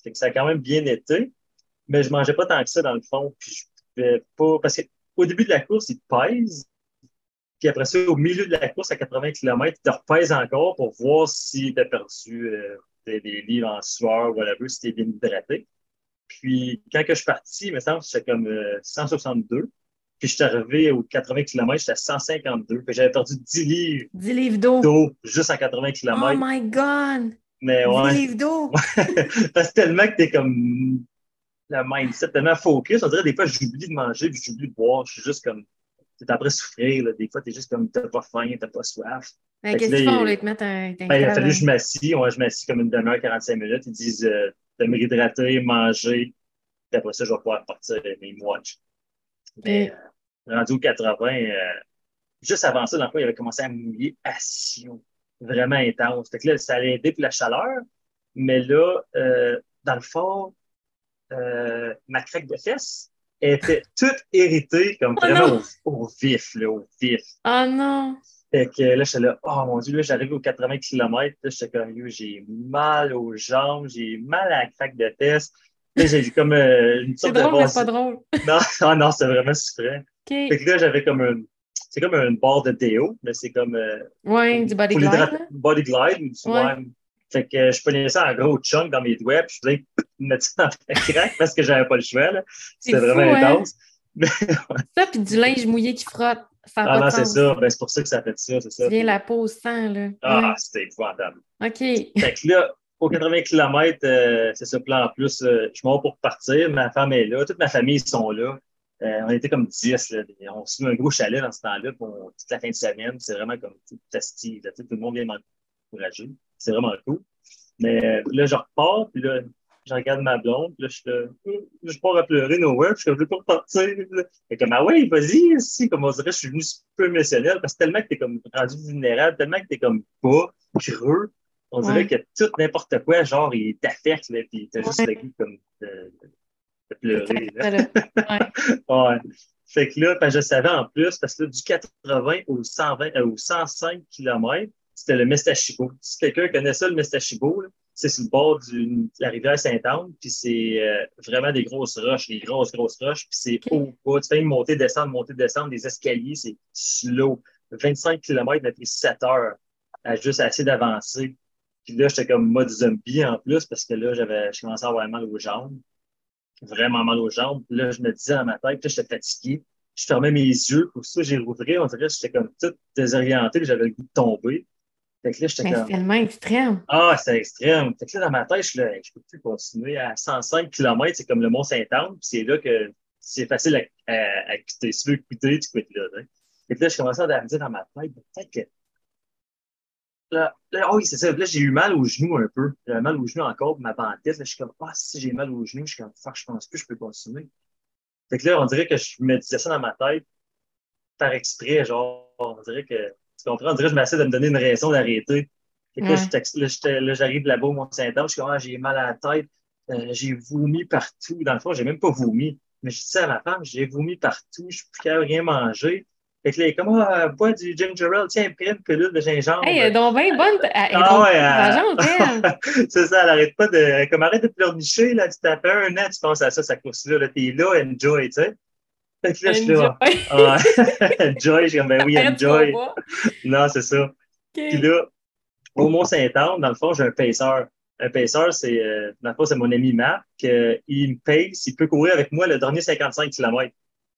Fait que ça a quand même bien été, mais je mangeais pas tant que ça dans le fond, puis je pouvais pas, parce qu'au début de la course, ils te pèsent, puis après ça, au milieu de la course, à 80 km, ils te repèsent encore pour voir si tu as perdu euh, des, des livres en sueur, whatever, si tu es bien hydraté. Puis quand que je suis parti, il me semble que j'étais comme euh, 162. Puis je suis arrivé aux 80 km, j'étais à 152. Fait que j'avais perdu 10 livres 10 livres d'eau. d'eau juste à 80 Oh km. my God! Mais 10 ouais, livres d'eau! parce que tellement que t'es comme le mindset, tellement focus, on dirait des fois j'oublie de manger puis j'oublie de boire. Je suis juste comme, t'es après souffrir. Là. Des fois, t'es juste comme, t'as pas faim, t'as pas soif. Ben, Qu'est-ce qu'ils font? il- On va te mettre un. Ben, il a fallu que je m'assis. Ouais, je m'assis comme une demi-heure, 45 minutes. Ils disent euh, de me réhydrater, manger. Puis après ça, je vais pouvoir partir mes watch. Mais euh, rendu au 80, euh, juste avant ça, dans le fond, il avait commencé à mouiller à Sion. Vraiment intense. Fait que là, ça allait aider pour la chaleur. Mais là, euh, dans le fond, euh, ma craque de fesses était toute irritée, comme Oh vraiment au, au vif, là, au vif. Oh non! Fait que là, j'étais là, oh mon Dieu, là, j'arrive aux 80 km, là, j'étais comme, j'ai mal aux jambes, j'ai mal à la craque de. Là, j'ai eu comme euh, une C'est sorte de drôle, mais c'est pas drôle. Non, ah non, c'est vraiment souffrant. OK. Fait que là, j'avais comme un, c'est comme une barre de déo, mais c'est comme, euh, Ouais, du body glide. body glide, ou du Ouais. Ouais. Fait que je prenais ça en gros chunk dans mes doigts, puis je voulais mettre ça dans la craque parce que j'avais pas le choix, C'était vraiment hein? intense. Ça, puis du linge mouillé qui frotte. Ça Ah non, c'est ça. Ben, c'est pour ça que ça fait ça, c'est ça. Viens la peau au sang, là. Ah, c'était épouvantable. Ouais. OK. Fait que là, aux 80 km, euh, c'est ça, plan en plus, euh, je m'en pour partir. Ma femme est là, toute ma famille ils sont là. Euh, on était comme 10, là. On s'est mis un gros chalet dans ce temps-là pour toute la fin de semaine. C'est vraiment comme. Tu sais, Tout le monde vient m'encourager. C'est vraiment cool. Mais euh, là, je repars, puis là, je regarde ma blonde, puis là, je suis là, Euh, je pars à pleurer, no way, puis je suis comme, je veux pas repartir. Fait comme, ah ouais, vas-y, si, comme on dirait, je suis venu un peu émotionnel, parce que tellement que t'es comme rendu vulnérable, tellement que t'es comme bas, creux, on dirait Ouais. que tout n'importe quoi, genre, il t'affecte, là, puis t'as juste le goût comme de, de pleurer. là. Voilà. Ouais. Ouais. Fait que là, ben, je savais en plus, parce que là, du 80 au 120, euh, au 105 km, c'était le Mestachibo. Si quelqu'un connaît ça, le Mestachibo, là, c'est sur le bord de la rivière Sainte-Anne, puis c'est euh, vraiment des grosses roches, des grosses, grosses roches, puis c'est haut, bas. Tu fais une montée, descendre, montée, descendre, des escaliers, c'est slow. 25 km, m'a pris 7 heures à juste essayer d'avancer. Puis là, j'étais comme mode zombie en plus, parce que là, j'avais, je commençais à avoir mal aux jambes vraiment mal aux jambes. Puis là, je me disais dans ma tête, puis là, j'étais fatigué. je fermais mes yeux, pour ça, j'ai rouvert, on dirait que j'étais comme tout désorienté, j'avais le goût de tomber. Fait que là, j'étais comme. C'est tellement extrême. Ah, c'est extrême. Fait que là, dans ma tête, je ne peux plus continuer à 105 km, c'est comme le Mont-Saint-Anne, puis c'est là que c'est facile à, à, à, quitter. Si tu veux quitter, tu quittes là. Et puis là, je commençais à me dire dans ma tête, peut-être que. Là, là, oui, c'est ça. Là, j'ai eu mal au genou un peu. J'avais mal au genou encore, ma bandette. Là, je suis comme, ah, si j'ai mal au genou, je suis comme, fuck, je pense plus, je peux continuer. Fait que là, on dirait que je me disais ça dans ma tête, par exprès, genre, on dirait que, tu comprends, on dirait que je m'essaie de me donner une raison d'arrêter. Ouais. là, j'arrive là-bas au Mont-Saint-Anne, je suis comme, ah, j'ai mal à la tête, euh, j'ai vomi partout. Dans le fond, j'ai même pas vomi. Mais je dis à ma femme, j'ai vomi partout, je suis plus capable de rien manger. Fait que là, comment ah, bois du ginger ale, tiens, prends une pilule de gingembre. Hey, elle est donc bien bonne. Elle est ah, ouais, C'est ça, elle arrête pas de. Comme arrête de pleurnicher, là, tu t'as fait un an, tu penses à ça, ça course-là, là, t'es là, enjoy, tu sais. Fait que là, je suis là. Ah, je suis comme, ben oui, enjoy. non, c'est ça. Puis là, au Mont-Saint-Anne, dans le fond, j'ai un pacer. Un pacer, c'est, euh, dans le fond, c'est mon ami Marc. Euh, il me pace, il peut courir avec moi le dernier 55 km. OK.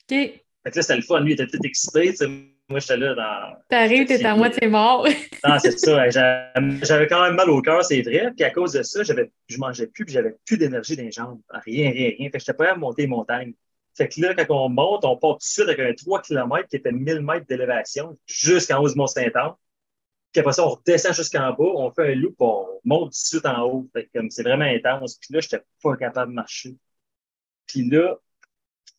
Fait que là, c'était le fun. Lui, il était tout excité. Moi, j'étais là dans. T'arrives, t'es à moitié mort. non, c'est ça. J'avais quand même mal au cœur, c'est vrai. Puis à cause de ça, je mangeais plus, puis j'avais plus d'énergie dans les jambes. Rien, rien, rien. Fait que j'étais pas à monter les montagnes. Fait que là, quand on monte, on part tout de suite avec un 3 km qui était 1000 mètres d'élévation jusqu'en haut du Mont-Saint-Anne. Puis après ça, on redescend jusqu'en bas, on fait un loop, on monte tout de suite en haut. Fait que c'est vraiment intense. Puis là, j'étais pas capable de marcher. Puis là,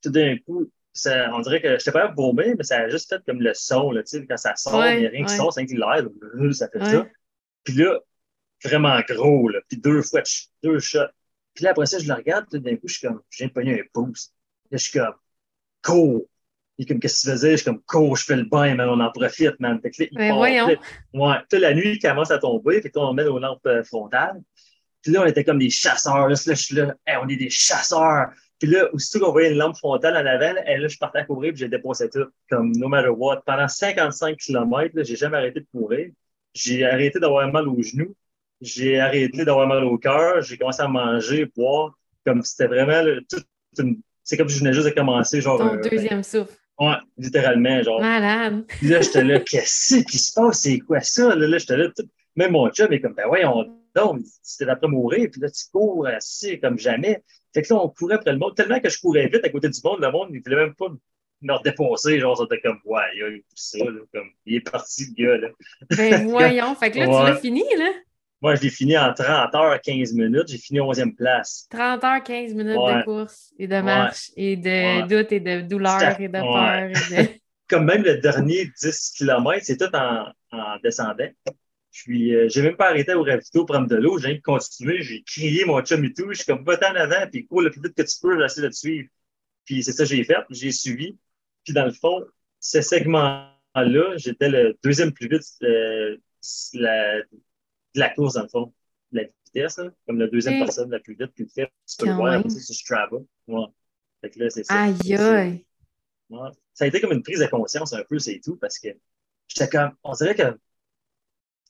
tout d'un coup, ça, on dirait que je sais pas vomir, mais ça a juste fait comme le son, là, tu sais, quand ça sort, il n'y a rien qui sort, c'est un l'air, ça fait ça. Puis là, vraiment gros, là, puis deux fois, deux shots. Puis là, après ça, je le regarde, puis d'un coup, je suis comme, je viens de pogner un pouce. Là, je suis comme, cours. Puis comme, qu'est-ce que tu faisais? Je suis comme, cours, je fais le bain, man, on en profite, man. Fait que là, ben, voyons. ouais, puis la nuit commence à tomber, puis on met nos lampes euh, frontales. Puis là, on était comme des chasseurs. Là, là je suis là, on est des chasseurs. Puis là, aussitôt qu'on voyait une lampe frontale en avant, et là, je partais à courir, puis j'ai déposé tout, comme no matter what. Pendant 55 km, j'ai jamais arrêté de courir. J'ai arrêté d'avoir mal aux genoux. J'ai arrêté d'avoir mal au cœur. J'ai commencé à manger, boire. Comme c'était vraiment toute une... C'est comme si je venais juste de commencer, genre. Ton euh, deuxième souffle. Ouais, littéralement, genre. Malade. Puis là, j'étais là, qu'est-ce qui se passe? C'est quoi ça? Là, là j'étais là, tout... même mon chum est comme, ben ouais, on donc, c'était d'après mourir, puis là, tu cours assis comme jamais. Fait que là, on courait après le monde, tellement que je courais vite à côté du monde, le monde, il voulait même pas me redéfoncer, genre, c'était comme, ouais, il a eu tout ça, là, comme, il est parti, le gars, là. Ben, voyons, fait que là, tu l'as fini, là? Moi, je l'ai fini en 30 heures, 15 minutes. J'ai fini 11e place. 30 heures, 15 minutes de course et de marche et de doute et de douleur et de peur. Et de... Comme même le dernier 10 km, c'est tout en, en descendant. Puis, euh, j'ai même pas arrêté au ravito pour prendre de l'eau. J'ai continué. J'ai crié mon chum et tout. Je suis comme, va en avant, puis cours le plus vite que tu peux, j'essaie de te suivre. Puis, c'est ça que j'ai fait. J'ai suivi. Puis, dans le fond, ce segment-là, j'étais le deuxième plus vite euh, la, de la course, dans le fond. La vitesse, comme la deuxième personne la plus vite, puis le fait, tu peux le voir sur Strava. Ouais. Fait que là, c'est ça. Aïe, aïe. Ouais. Ça a été comme une prise de conscience un peu, c'est tout, parce que j'étais comme, on dirait que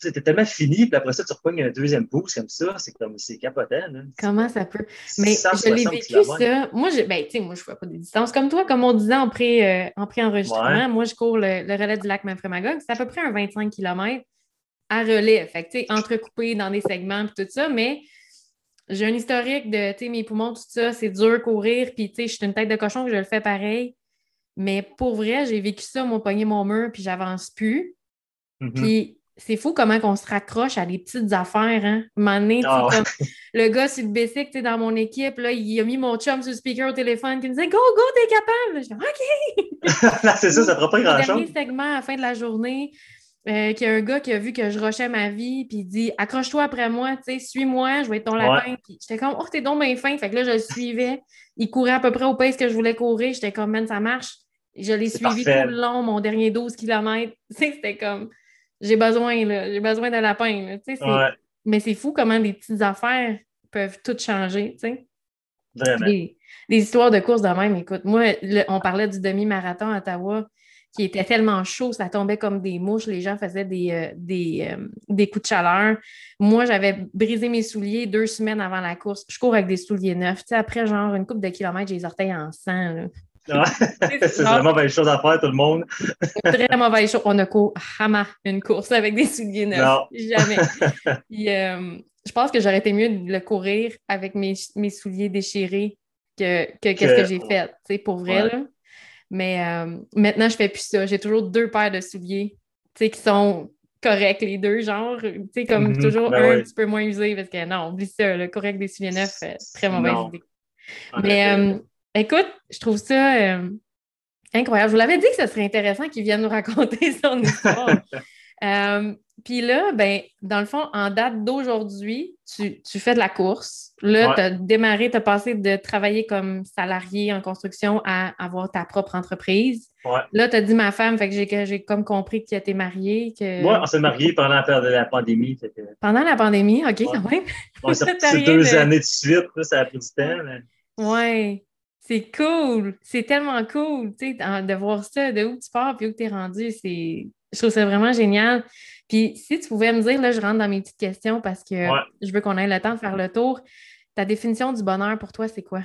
c'était tellement fini, puis après ça, tu repognes un deuxième boost comme ça, c'est comme, c'est capotant. Comment ça peut? Mais je l'ai vécu, ça. Moi, je, ben, tu sais, moi, je ne fais pas des distances comme toi, comme on disait en, euh, en pré-enregistrement. Moi, je cours le, relais du lac Manfremagog. C'est à peu près un 25 km à relais. Fait tu sais, entrecoupé dans des segments, puis tout ça, mais j'ai un historique de, tu sais, mes poumons, tout ça, c'est dur courir, puis, tu sais, je suis une tête de cochon que je le fais pareil. Mais pour vrai, j'ai vécu ça, mon poignet, mon mur, puis j'avance plus. Mm-hmm. Puis c'est fou comment on se raccroche à des petites affaires. Hein? Un ah le gars sur le bicycle dans mon équipe, là, il a mis mon chum sur le speaker au téléphone qui me disait Go, go, t'es capable. Je dis OK. c'est ça, ça prend pas grand-chose. dernier segment à la fin de la journée, euh, qu'il y a un gars qui a vu que je rushais ma vie, puis il dit Accroche-toi après moi, suis-moi, je vais être ton lapin. j'étais comme Oh, t'es donc bien fin. Fait que là, je le suivais. Il courait à peu près au pace que je voulais courir. J'étais comme Man, ça marche. Je l'ai suivi tout le long, mon dernier 12 km. C'était comme j'ai besoin, là, j'ai besoin de lapin. Mais c'est fou comment des petites affaires peuvent tout changer, tu sais. Vraiment. Des, histoires de course de même, écoute, moi, on parlait du demi-marathon à Ottawa qui était tellement chaud, ça tombait comme des mouches, les gens faisaient des, euh, des, euh, des, coups de chaleur. Moi, j'avais brisé mes souliers deux semaines avant la course. Je cours avec des souliers neufs. Après, genre, une coupe de kilomètres, j'ai les orteils en sang. c'est vraiment belle chose à faire, tout le monde. très mauvaise chose. On a couru hama une course avec des souliers neufs. Non. Jamais. Euh, je pense que j'aurais été mieux de le courir avec mes, souliers déchirés que, que, ce que j'ai fait, pour vrai. Là. Mais euh, maintenant, je fais plus ça. J'ai toujours deux paires de souliers qui sont corrects, les deux, genre, comme mm-hmm. toujours ben un petit peu moins usé parce que non, oublie ça, le correct des souliers neufs, très mauvaise idée. Mais euh, écoute, je trouve ça euh, incroyable. Je vous l'avais dit que ce serait intéressant qu'il vienne nous raconter son histoire. Puis là, ben, dans le fond, en date d'aujourd'hui, tu, fais de la course. Là, tu as démarré, tu as passé de travailler comme salarié en construction à avoir ta propre entreprise. Là, tu as dit ma femme, fait que j'ai comme compris que tu étais marié. Que... Oui, on s'est marié pendant la, pandémie. Pendant la pandémie, OK, quand même. c'est deux années de suite, ça a pris du temps. Mais... Oui. C'est cool. C'est tellement cool, tu sais, de voir ça, de où tu pars puis où tu es rendu. C'est... Je trouve ça vraiment génial. Puis si tu pouvais me dire, là, je rentre dans mes petites questions parce que je veux qu'on ait le temps de faire le tour. Ta définition du bonheur pour toi, c'est quoi?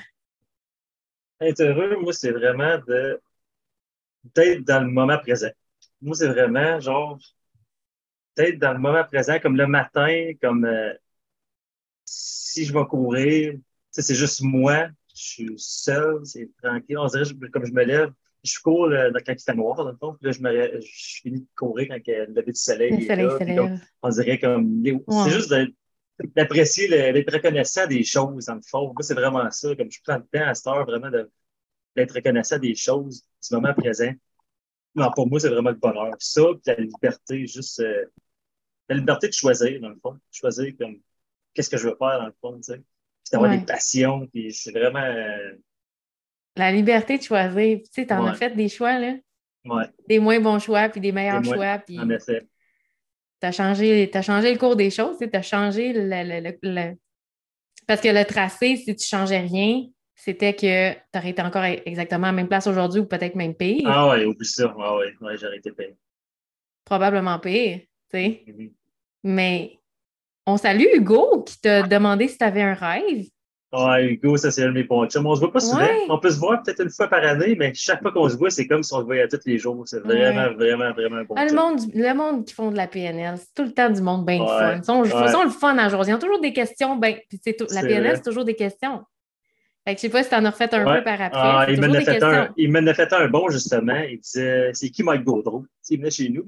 Être heureux, moi, c'est vraiment de d'être dans le moment présent. Moi, c'est vraiment genre d'être dans le moment présent, comme le matin, comme euh, si je vais courir, c'est juste moi, je suis seul, c'est tranquille. On dirait, comme je me lève, je cours quand il fait noir, dans le fond, puis là, je, me, je finis de courir quand le lever du soleil, est là, on dirait comme... C'est juste d'apprécier, d'être reconnaissant des choses, dans le fond. Moi, c'est vraiment ça, comme je prends le temps à cette heure, vraiment, d'être reconnaissant des choses, du moment présent. Non, pour moi, c'est vraiment le bonheur. Ça, puis la liberté, juste... Euh, la liberté de choisir, dans le fond. Choisir comme qu'est-ce que je veux faire, dans le fond, tu sais. Puis d'avoir des passions, puis c'est vraiment... Euh, la liberté de choisir. Tu sais, t'en as fait des choix, là. Ouais. Des moins bons choix, puis des meilleurs choix. Puis... En effet. T'as changé, as changé le cours des choses, tu as changé le, Parce que le tracé, si tu changeais rien, c'était que tu aurais été encore exactement à la même place aujourd'hui ou peut-être même pire. Ah ouais, oublie ça. Ah ouais, ouais j'aurais été pire. Probablement pire, tu sais. Mm-hmm. Mais on salue Hugo qui t'a demandé si tu avais un rêve. Ouais, Hugo, ça, c'est un de mes bons chums. On se voit pas souvent. On peut se voir peut-être une fois par année, mais chaque fois qu'on se voit, c'est comme si on se voyait tous les jours. C'est vraiment, vraiment, vraiment bon ah, le, monde, le monde qui font de la PNL, c'est tout le temps du monde bien fun. Ils sont, le fun à jour. Ils ont toujours des questions. Ben, la PNL, c'est toujours des questions. Fait que je sais pas si tu en as refait un peu par après. Ah, il m'en a, fait un, il a fait un bon, justement. Il disait C'est qui Mike Gaudreau? Il venait chez nous,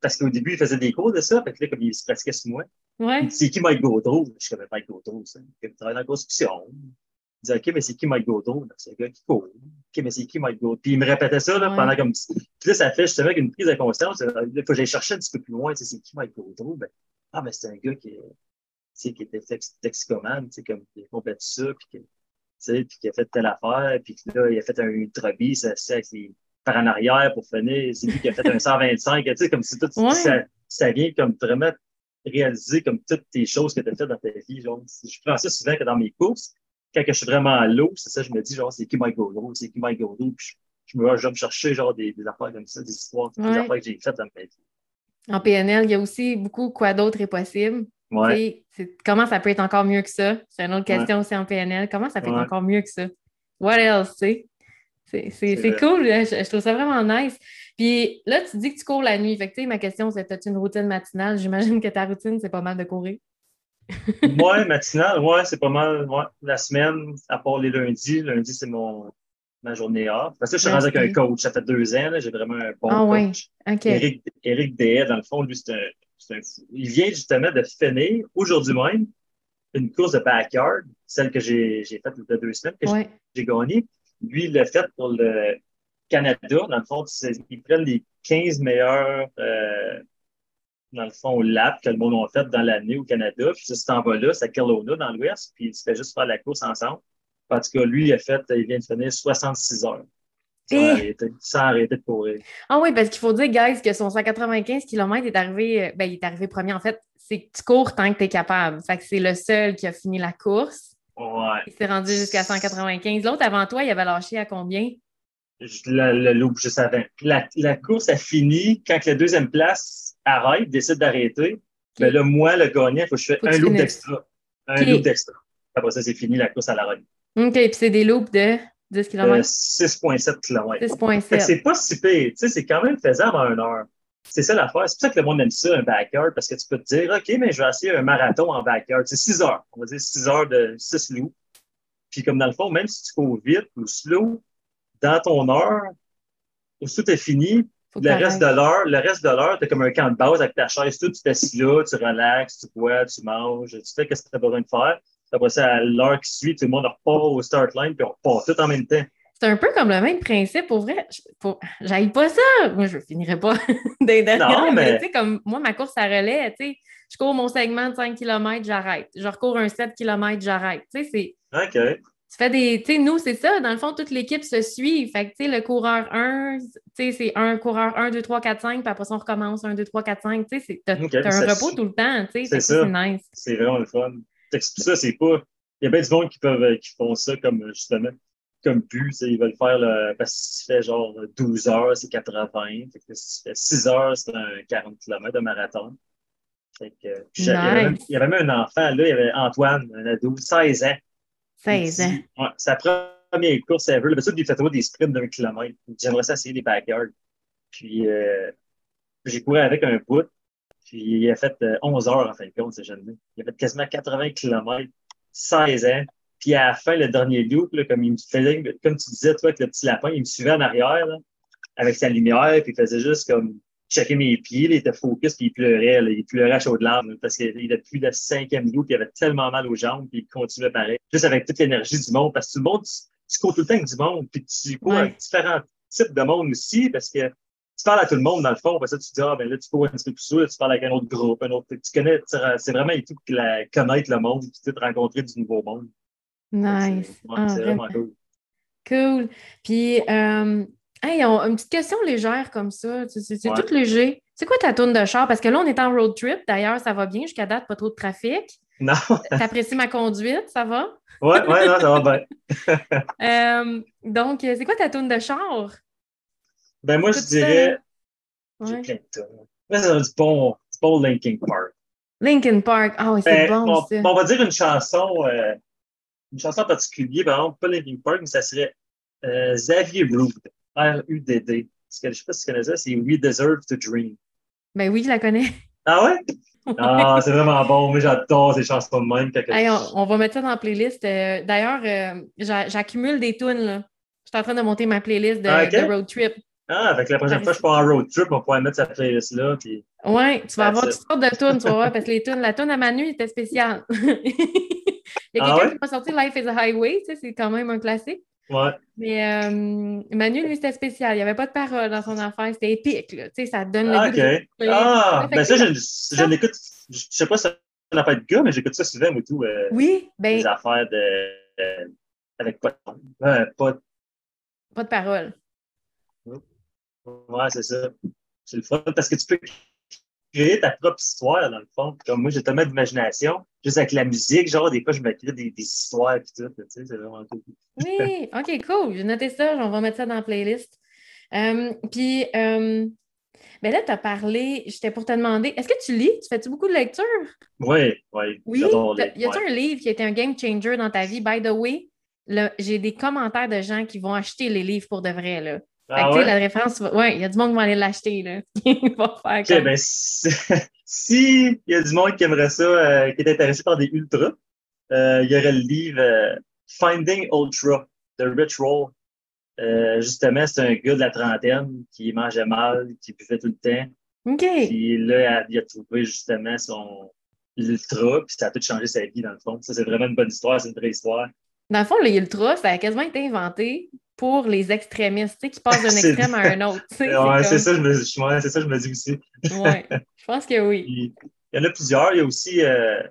parce qu'au début, il faisait des cours de ça. Fait que là, comme il se pratiquait sur moi, ouais. C'est qui Mike Gaudreau? Je connais Mike Gaudreau. Ça. Il travaille dans la construction. Il disait OK, mais c'est qui Mike Gaudreau? C'est un gars qui court. OK, mais c'est qui Mike Gaudreau? Puis il me répétait ça là, pendant comme. Puis là, ça fait justement une prise de conscience. Il faut que j'aille chercher un petit peu plus loin. C'est qui Mike Gaudreau? Ben, Ah, mais c'est un gars qui, qui était toxicomane, comme il a complète ça. Puis puis qu'il a fait telle affaire, puis là, il a fait un ultra bis par en arrière pour finir. C'est lui qui a fait un 125, tu sais, comme si tout ça, ça vient comme vraiment réaliser comme toutes tes choses que tu as faites dans ta vie. Genre, je prends ça souvent que dans mes courses, quand je suis vraiment à l'eau, c'est ça, je me dis, genre, c'est qui Mike Goldrow, c'est qui Mike Goldrow, puis je, me, je vais me chercher, genre, des, des, affaires comme ça, des histoires, des affaires que j'ai faites dans ma vie. En PNL, il y a aussi beaucoup quoi d'autre est possible. Ouais. Comment ça peut être encore mieux que ça? C'est une autre question aussi en PNL. Comment ça peut être encore mieux que ça? What else, tu sais? C'est cool, je, trouve ça vraiment nice. Puis là, tu dis que tu cours la nuit. Fait que, ma question, c'est as-tu une routine matinale? J'imagine que ta routine, c'est pas mal de courir. ouais, matinale, ouais, c'est pas mal. Ouais. La semaine, à part les lundis, lundi, c'est mon ma journée off. Parce que je suis rendu avec un coach. Ça fait deux ans, j'ai vraiment un bon ah, coach. Ouais. Eric, Eric dans le fond, lui, c'est un, il vient justement de finir aujourd'hui même une course de backyard, celle que j'ai faite il y a deux semaines, que j'ai gagnée. Lui, il l'a fait pour le Canada. Dans le fond, ils prennent les 15 meilleurs, euh, dans le fond, laps que le monde a fait dans l'année au Canada. Puis cet envoi-là, c'est à Kelowna, dans l'Ouest. Puis il se fait juste faire la course ensemble. Parce que lui, il a fait, il vient de finir 66 heures. Sans, arrêter, de courir. Ah oui, parce qu'il faut dire, guys, que son 195 km est arrivé, euh, ben, il est arrivé premier. En fait, c'est que tu cours tant que tu es capable. Fait que c'est le seul qui a fini la course. Ouais. Il s'est rendu jusqu'à 195. L'autre avant toi, il avait lâché à combien? Le, le loup, je savais. La, la, course a fini quand la deuxième place arrête, décide d'arrêter. Mais là, moi, le gagnant, il faut que je fasse un loop d'extra. Un loop d'extra. Après ça, c'est fini, la course à l'arrêt. OK, puis c'est des loops de 10 km? 6,7 km. 6,7. C'est pas si pire. Tu sais, c'est quand même faisable en une heure. C'est ça l'affaire. C'est pour ça que le monde aime ça, un backyard, parce que tu peux te dire, OK, mais je vais essayer un marathon en backyard. C'est 6 heures. On va dire 6 heures de 6 loups. Puis comme dans le fond, même si tu cours vite ou slow, dans ton heure, où tout est fini, le reste, de l'heure, le reste de l'heure, comme un camp de base avec ta chaise, tout, tu t'assis là, tu relaxes, tu bois, tu manges, tu fais ce que tu as besoin de faire. Après ça, à l'heure qui suit, tout le monde repart au start line, puis on repart tout en même temps. C'est un peu comme le même principe, pour vrai. J'aille pas ça. Moi, je finirais pas d'être Non, mais... comme moi, ma course à relais, tu sais, je cours mon segment de 5 km, j'arrête. Je recours un 7 km, j'arrête. Tu sais, c'est... OK tu fais des. Tu sais, nous, c'est ça. Dans le fond, toute l'équipe se suit. Fait que, tu sais, le coureur 1, tu sais, c'est un coureur 1, 2, 3, 4, 5, puis après ça, on recommence 1, 2, 3, 4, 5. Tu sais, t'as un repos tout le temps. Tu sais, c'est nice. C'est vraiment le fun. Ça, c'est pas. Il y a bien du monde qui, peuvent, euh, qui font ça comme justement comme but. Ils veulent faire le. Parce que si tu fais genre 12 heures, c'est 80. Fait que si tu fais 6 heures, c'est un 40 km de marathon. Fait que, nice. il, y avait même, il y avait même un enfant, là, il y avait Antoine, un ado, 16 ans. 16 ans. Ouais, sa première course ever. Le il fait des sprints d'un kilomètre. J'aimerais ça essayer des backyards. Puis euh, j'ai couru avec un bout. Puis il a fait 11 euh, heures en fin de compte, ce jeune-là. Il a fait quasiment 80 km, 16 ans. Puis à la fin, le dernier loop, là, comme il me faisait, comme tu disais, toi, avec le petit lapin, il me suivait en arrière, là, avec sa lumière, puis il faisait juste comme checker mes pieds, il était focus, puis il pleurait, il pleurait à chaudes larmes, parce qu'il était plus le cinquième puis il avait tellement mal aux jambes, puis il continuait pareil. Juste avec toute l'énergie du monde, parce que tout le monde, tu, cours tout le temps avec du monde, puis tu cours avec différents types de monde aussi, parce que tu parles à tout le monde dans le fond, parce que tu te dis, ah, ben là, tu cours un petit peu plus sûr, tu parles avec un autre groupe, un autre, tu connais, c'est vraiment et tout connaître le monde, puis te rencontrer du nouveau monde. Nice. C'est ah, vraiment cool. Cool. Puis, euh, Hey, une petite question légère comme ça. C'est tout léger. C'est quoi ta tourne de char? Parce que là, on est en road trip. D'ailleurs, ça va bien jusqu'à date, pas trop de trafic. Non. T'apprécies ma conduite, ça va? Oui, oui, non, ça va bien. Euh, donc, c'est quoi ta tourne de char? Ben, moi, je dirais. J'ai plein de tournes. c'est du bon, du bon Linkin Park. Linkin Park, ah oui, c'est ben, bon, ça. On va dire une chanson, euh, une chanson particulière, par exemple, pas Linkin Park, mais ça serait euh, Xavier Rood. R-U-D-D. Je ne sais pas si tu connais ça, c'est We Deserve to Dream. Ben oui, je la connais. Ah ouais? Ah, c'est vraiment bon. Moi, j'adore ces chansons de même. Hey, on, va mettre ça dans la playlist. Euh, d'ailleurs, euh, j'accumule des tunes. Je suis en train de monter ma playlist de, ah, road trip. Ah, avec la prochaine fois je pars en road trip, on pourrait mettre cette playlist-là. Puis... Oui, tu vas avoir toutes sortes de tunes, tu vas voir, parce que les tunes, la tune à Manu était spéciale. Il y a ah quelqu'un qui va sortir Life is a Highway, tu sais, c'est quand même un classique. Ouais. Mais euh, Manu, lui, c'était spécial. Il n'y avait pas de parole dans son affaire. C'était épique. Là. Tu sais, ça donne le ah, goût Ah, ben ça, je, je l'écoute. Je ne sais pas si ça n'a pas de gars, mais j'écoute ça souvent ou tout. Euh, oui, ben. Des affaires de. Euh, avec pas de. pas, pas de parole. Ouais, c'est ça. C'est le fun parce que tu peux créer ta propre histoire, dans le fond. Comme moi, j'ai tellement d'imagination. Juste avec la musique, genre, des fois, je me crée des, des histoires et tout. Tu sais, c'est vraiment cool. Oui, OK, cool. J'ai noté ça. On va mettre ça dans la playlist. Euh, puis, euh, ben là, tu as parlé, j'étais pour te demander, est-ce que tu lis? Tu fais-tu beaucoup de lecture? Oui, oui. Oui. Y a-t-il un livre qui a été un game changer dans ta vie? By the way, j'ai des commentaires de gens qui vont acheter les livres pour de vrai. Là. Ah ouais? La référence, ouais, il y a du monde qui va aller l'acheter. Là. il va faire OK, ben, si il y a du monde qui aimerait ça, euh, qui est intéressé par des ultras, euh, il y aurait le livre euh, Finding Ultra de Rich Roll. justement, c'est un gars de la trentaine qui mangeait mal, qui buvait tout le temps. OK. Puis là, il a trouvé justement son ultra, puis ça a tout changé sa vie, dans le fond. Ça, c'est vraiment une bonne histoire, c'est une vraie histoire. Dans le fond, l'ultra, ça a quasiment été inventé pour les extrémistes, tu sais, qui passent d'un extrême à un autre. Oui, c'est ça, je me, ça, je me dis aussi. oui, je pense que oui. il y en a plusieurs. Il y a aussi euh,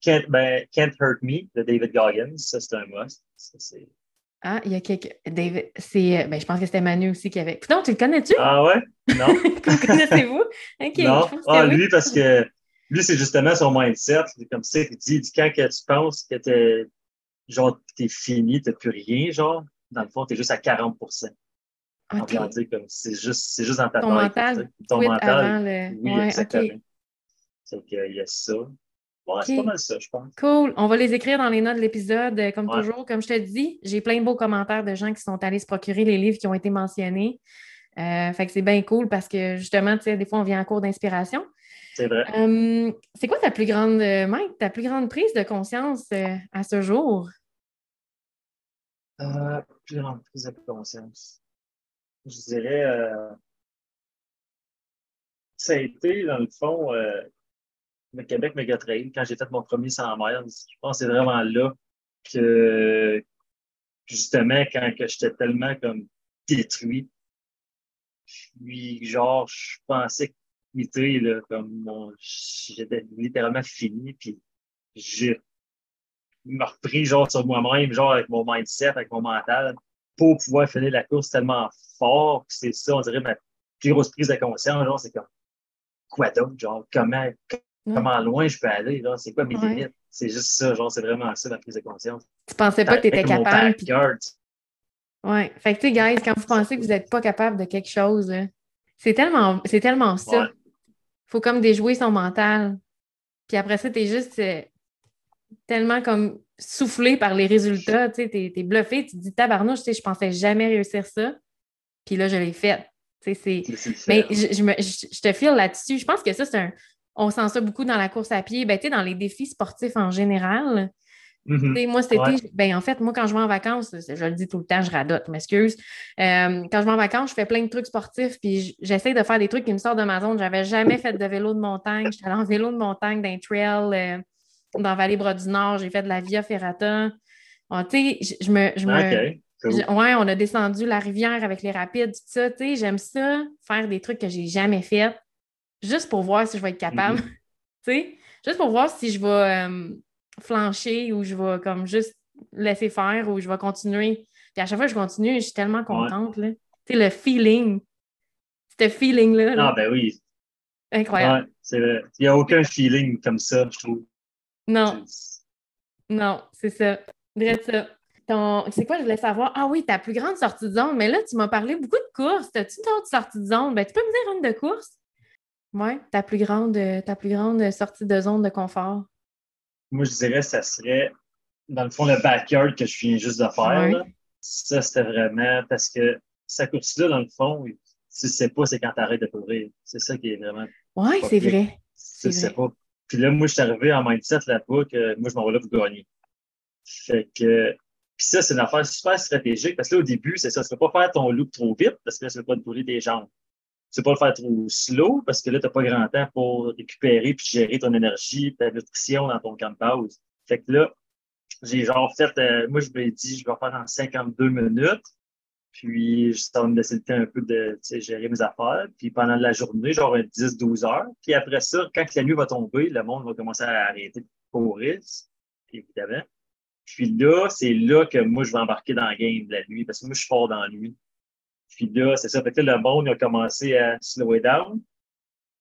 Can't, ben, Can't, Hurt Me de David Goggins. Ça, c'est un must. ah, il y a quelques. David, c'est. Ben, je pense que c'était Manu aussi qui avait. Non, tu le connais-tu? Ah ouais? Non. Connaissez-vous? Non. ah, lui, parce que lui, c'est justement son mindset. Comme ça dit, dit quand que tu penses que t'es genre t'es fini, t'as plus rien, genre, dans le fond, tu es juste à 40 okay. c'est juste, c'est juste dans ta Ton tête. Mental, ton mental. Avant le... Oui, exactement. Donc, il y a ça. C'est pas mal ça, je pense. Cool. On va les écrire dans les notes de l'épisode, euh, comme toujours. Comme je te dis, j'ai plein de beaux commentaires de gens qui sont allés se procurer les livres qui ont été mentionnés. Euh, fait que c'est bien cool parce que justement, tu sais, des fois, on vient en cours d'inspiration. C'est vrai. Euh, c'est quoi ta plus grande, Mike, ta plus grande prise de conscience à ce jour? Plus grande prise de conscience. Je dirais, ça a été, dans le fond, le Québec Megatrail, quand j'ai fait mon premier 100 miles, je pense que c'est vraiment là que, justement, quand que j'étais tellement comme détruit, puis genre, je pensais que là, comme j'étais littéralement fini, puis j'ai me repris genre sur moi-même, genre avec mon mindset, avec mon mental, pour pouvoir finir la course tellement fort, c'est ça, on dirait ma plus grosse prise de conscience, genre, c'est comme quoi d'autre, genre, comment, comment loin je peux aller, c'est quoi mes limites? C'est juste ça, genre, c'est vraiment ça, ma prise de conscience. Tu pensais pas que tu étais capable. Puis... Ouais. Fait que, tu sais, guys, quand vous pensez que vous n'êtes pas capable de quelque chose, c'est tellement, c'est tellement ça. Il faut comme déjouer son mental. Puis après ça, tu es juste euh, tellement comme soufflé par les résultats. Tu sais, tu es, bluffé. Tu te dis, tabarnouche, tu sais, je pensais jamais réussir ça. Puis là, je l'ai fait. Tu sais, c'est... Mais je, je, me, je, te file là-dessus. Je pense que ça, c'est un, on sent ça beaucoup dans la course à pied, ben, dans les défis sportifs en général. Mm-hmm. Moi, c'était, ben, en fait, moi, quand je vais en vacances, je le dis tout le temps, je radote, m'excuse. Euh, quand je vais en vacances, je fais plein de trucs sportifs, puis j'essaie de faire des trucs qui me sortent de ma zone. J'avais jamais fait de vélo de montagne. J'étais allée en vélo de montagne d'un trail euh, dans Vallée-Bras du Nord. J'ai fait de la Via Ferrata. je, me. Je ouais, on a descendu la rivière avec les rapides, tout ça. J'aime ça, faire des trucs que j'ai jamais fait juste pour voir si je vais être capable. Mhm. tu sais, juste pour voir si je vais euh, flancher ou je vais comme juste laisser faire ou je vais continuer. Puis à chaque fois que je continue, je suis tellement contente. Tu sais, le feeling. Ce feeling-là. Ah, ben oui. Incroyable. c'est vrai. Il n'y a aucun feeling comme ça, je trouve. Non. Non, c'est ça. Ça. C'est quoi, je voulais savoir? Ah oui, ta plus grande sortie de zone. Mais là, tu m'as parlé beaucoup de courses. As-tu d'autres sorties de zone? Ben, tu peux me dire une de course? Oui, ta plus grande, ta plus grande sortie de zone de confort. Moi, je dirais que ça serait, dans le fond, le backyard que je viens juste de faire. Ça, c'était vraiment parce que sa course-là, dans le fond, tu sais pas, c'est quand tu arrêtes de courir. C'est ça qui est vraiment. Oui, c'est vrai. Tu sais pas. Puis là, moi, je suis arrivé en mindset là-bas que moi, je m'en vais là pour gagner. Fait que. Puis ça, c'est une affaire super stratégique parce que là, au début, c'est ça. Tu ne peux pas faire ton loop trop vite parce que là, ça ne pas te brûler des jambes tu peux pas le faire trop slow parce que là, tu n'as pas grand temps pour récupérer puis gérer ton énergie, ta nutrition dans ton camp de pause. Fait que là, j'ai genre fait, euh, moi, je me dit, je vais faire en 52 minutes. Puis, ça va me temps un peu de gérer mes affaires. Puis, pendant la journée, genre 10-12 heures. Puis après ça, quand la nuit va tomber, le monde va commencer à arrêter de courir, évidemment. Puis là, c'est là que moi, je vais embarquer dans le game de la nuit parce que moi, je suis fort dans la nuit. Puis là, c'est ça. Fait que là, le monde a commencé à slower down.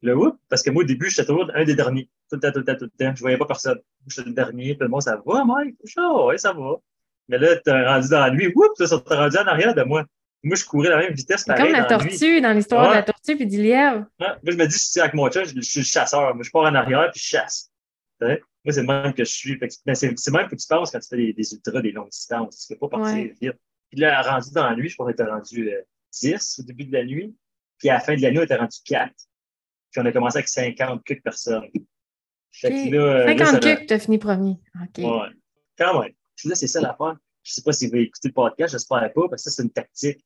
Le whoop, parce que moi, au début, j'étais toujours un des derniers. Tout le temps, tout le temps, tout le temps. Je voyais pas personne. J'étais le dernier. Tout le monde, ça va, Mike? Oh, ouais, ça va. Mais là, t'es rendu dans lui. Whoop, ça t'es rendu en arrière de moi. Moi, je courais à la même vitesse. C'est comme la tortue dans l'histoire de la tortue puis du lièvre. Ouais. Moi, je me dis, si avec mon chat, je, suis le chasseur. Moi, je pars en arrière puis je chasse. Moi, c'est le même que je suis. Mais c'est même que tu penses quand tu fais des, des ultras, des longues distances. Tu ne peux pas partir vite. Puis là, rendu dans lui, je pense que t'es rendu euh, 10 au début de la nuit. Puis à la fin de la nuit, on était rendu 4. Puis on a commencé avec 50 quelques personnes. Fait que là, 50 quelques, tu as fini premier. OK. Ouais. Quand même. Puis là, c'est ça l'affaire. Je sais pas si vous avez écouté le podcast, j'espère pas, parce que ça, c'est une tactique.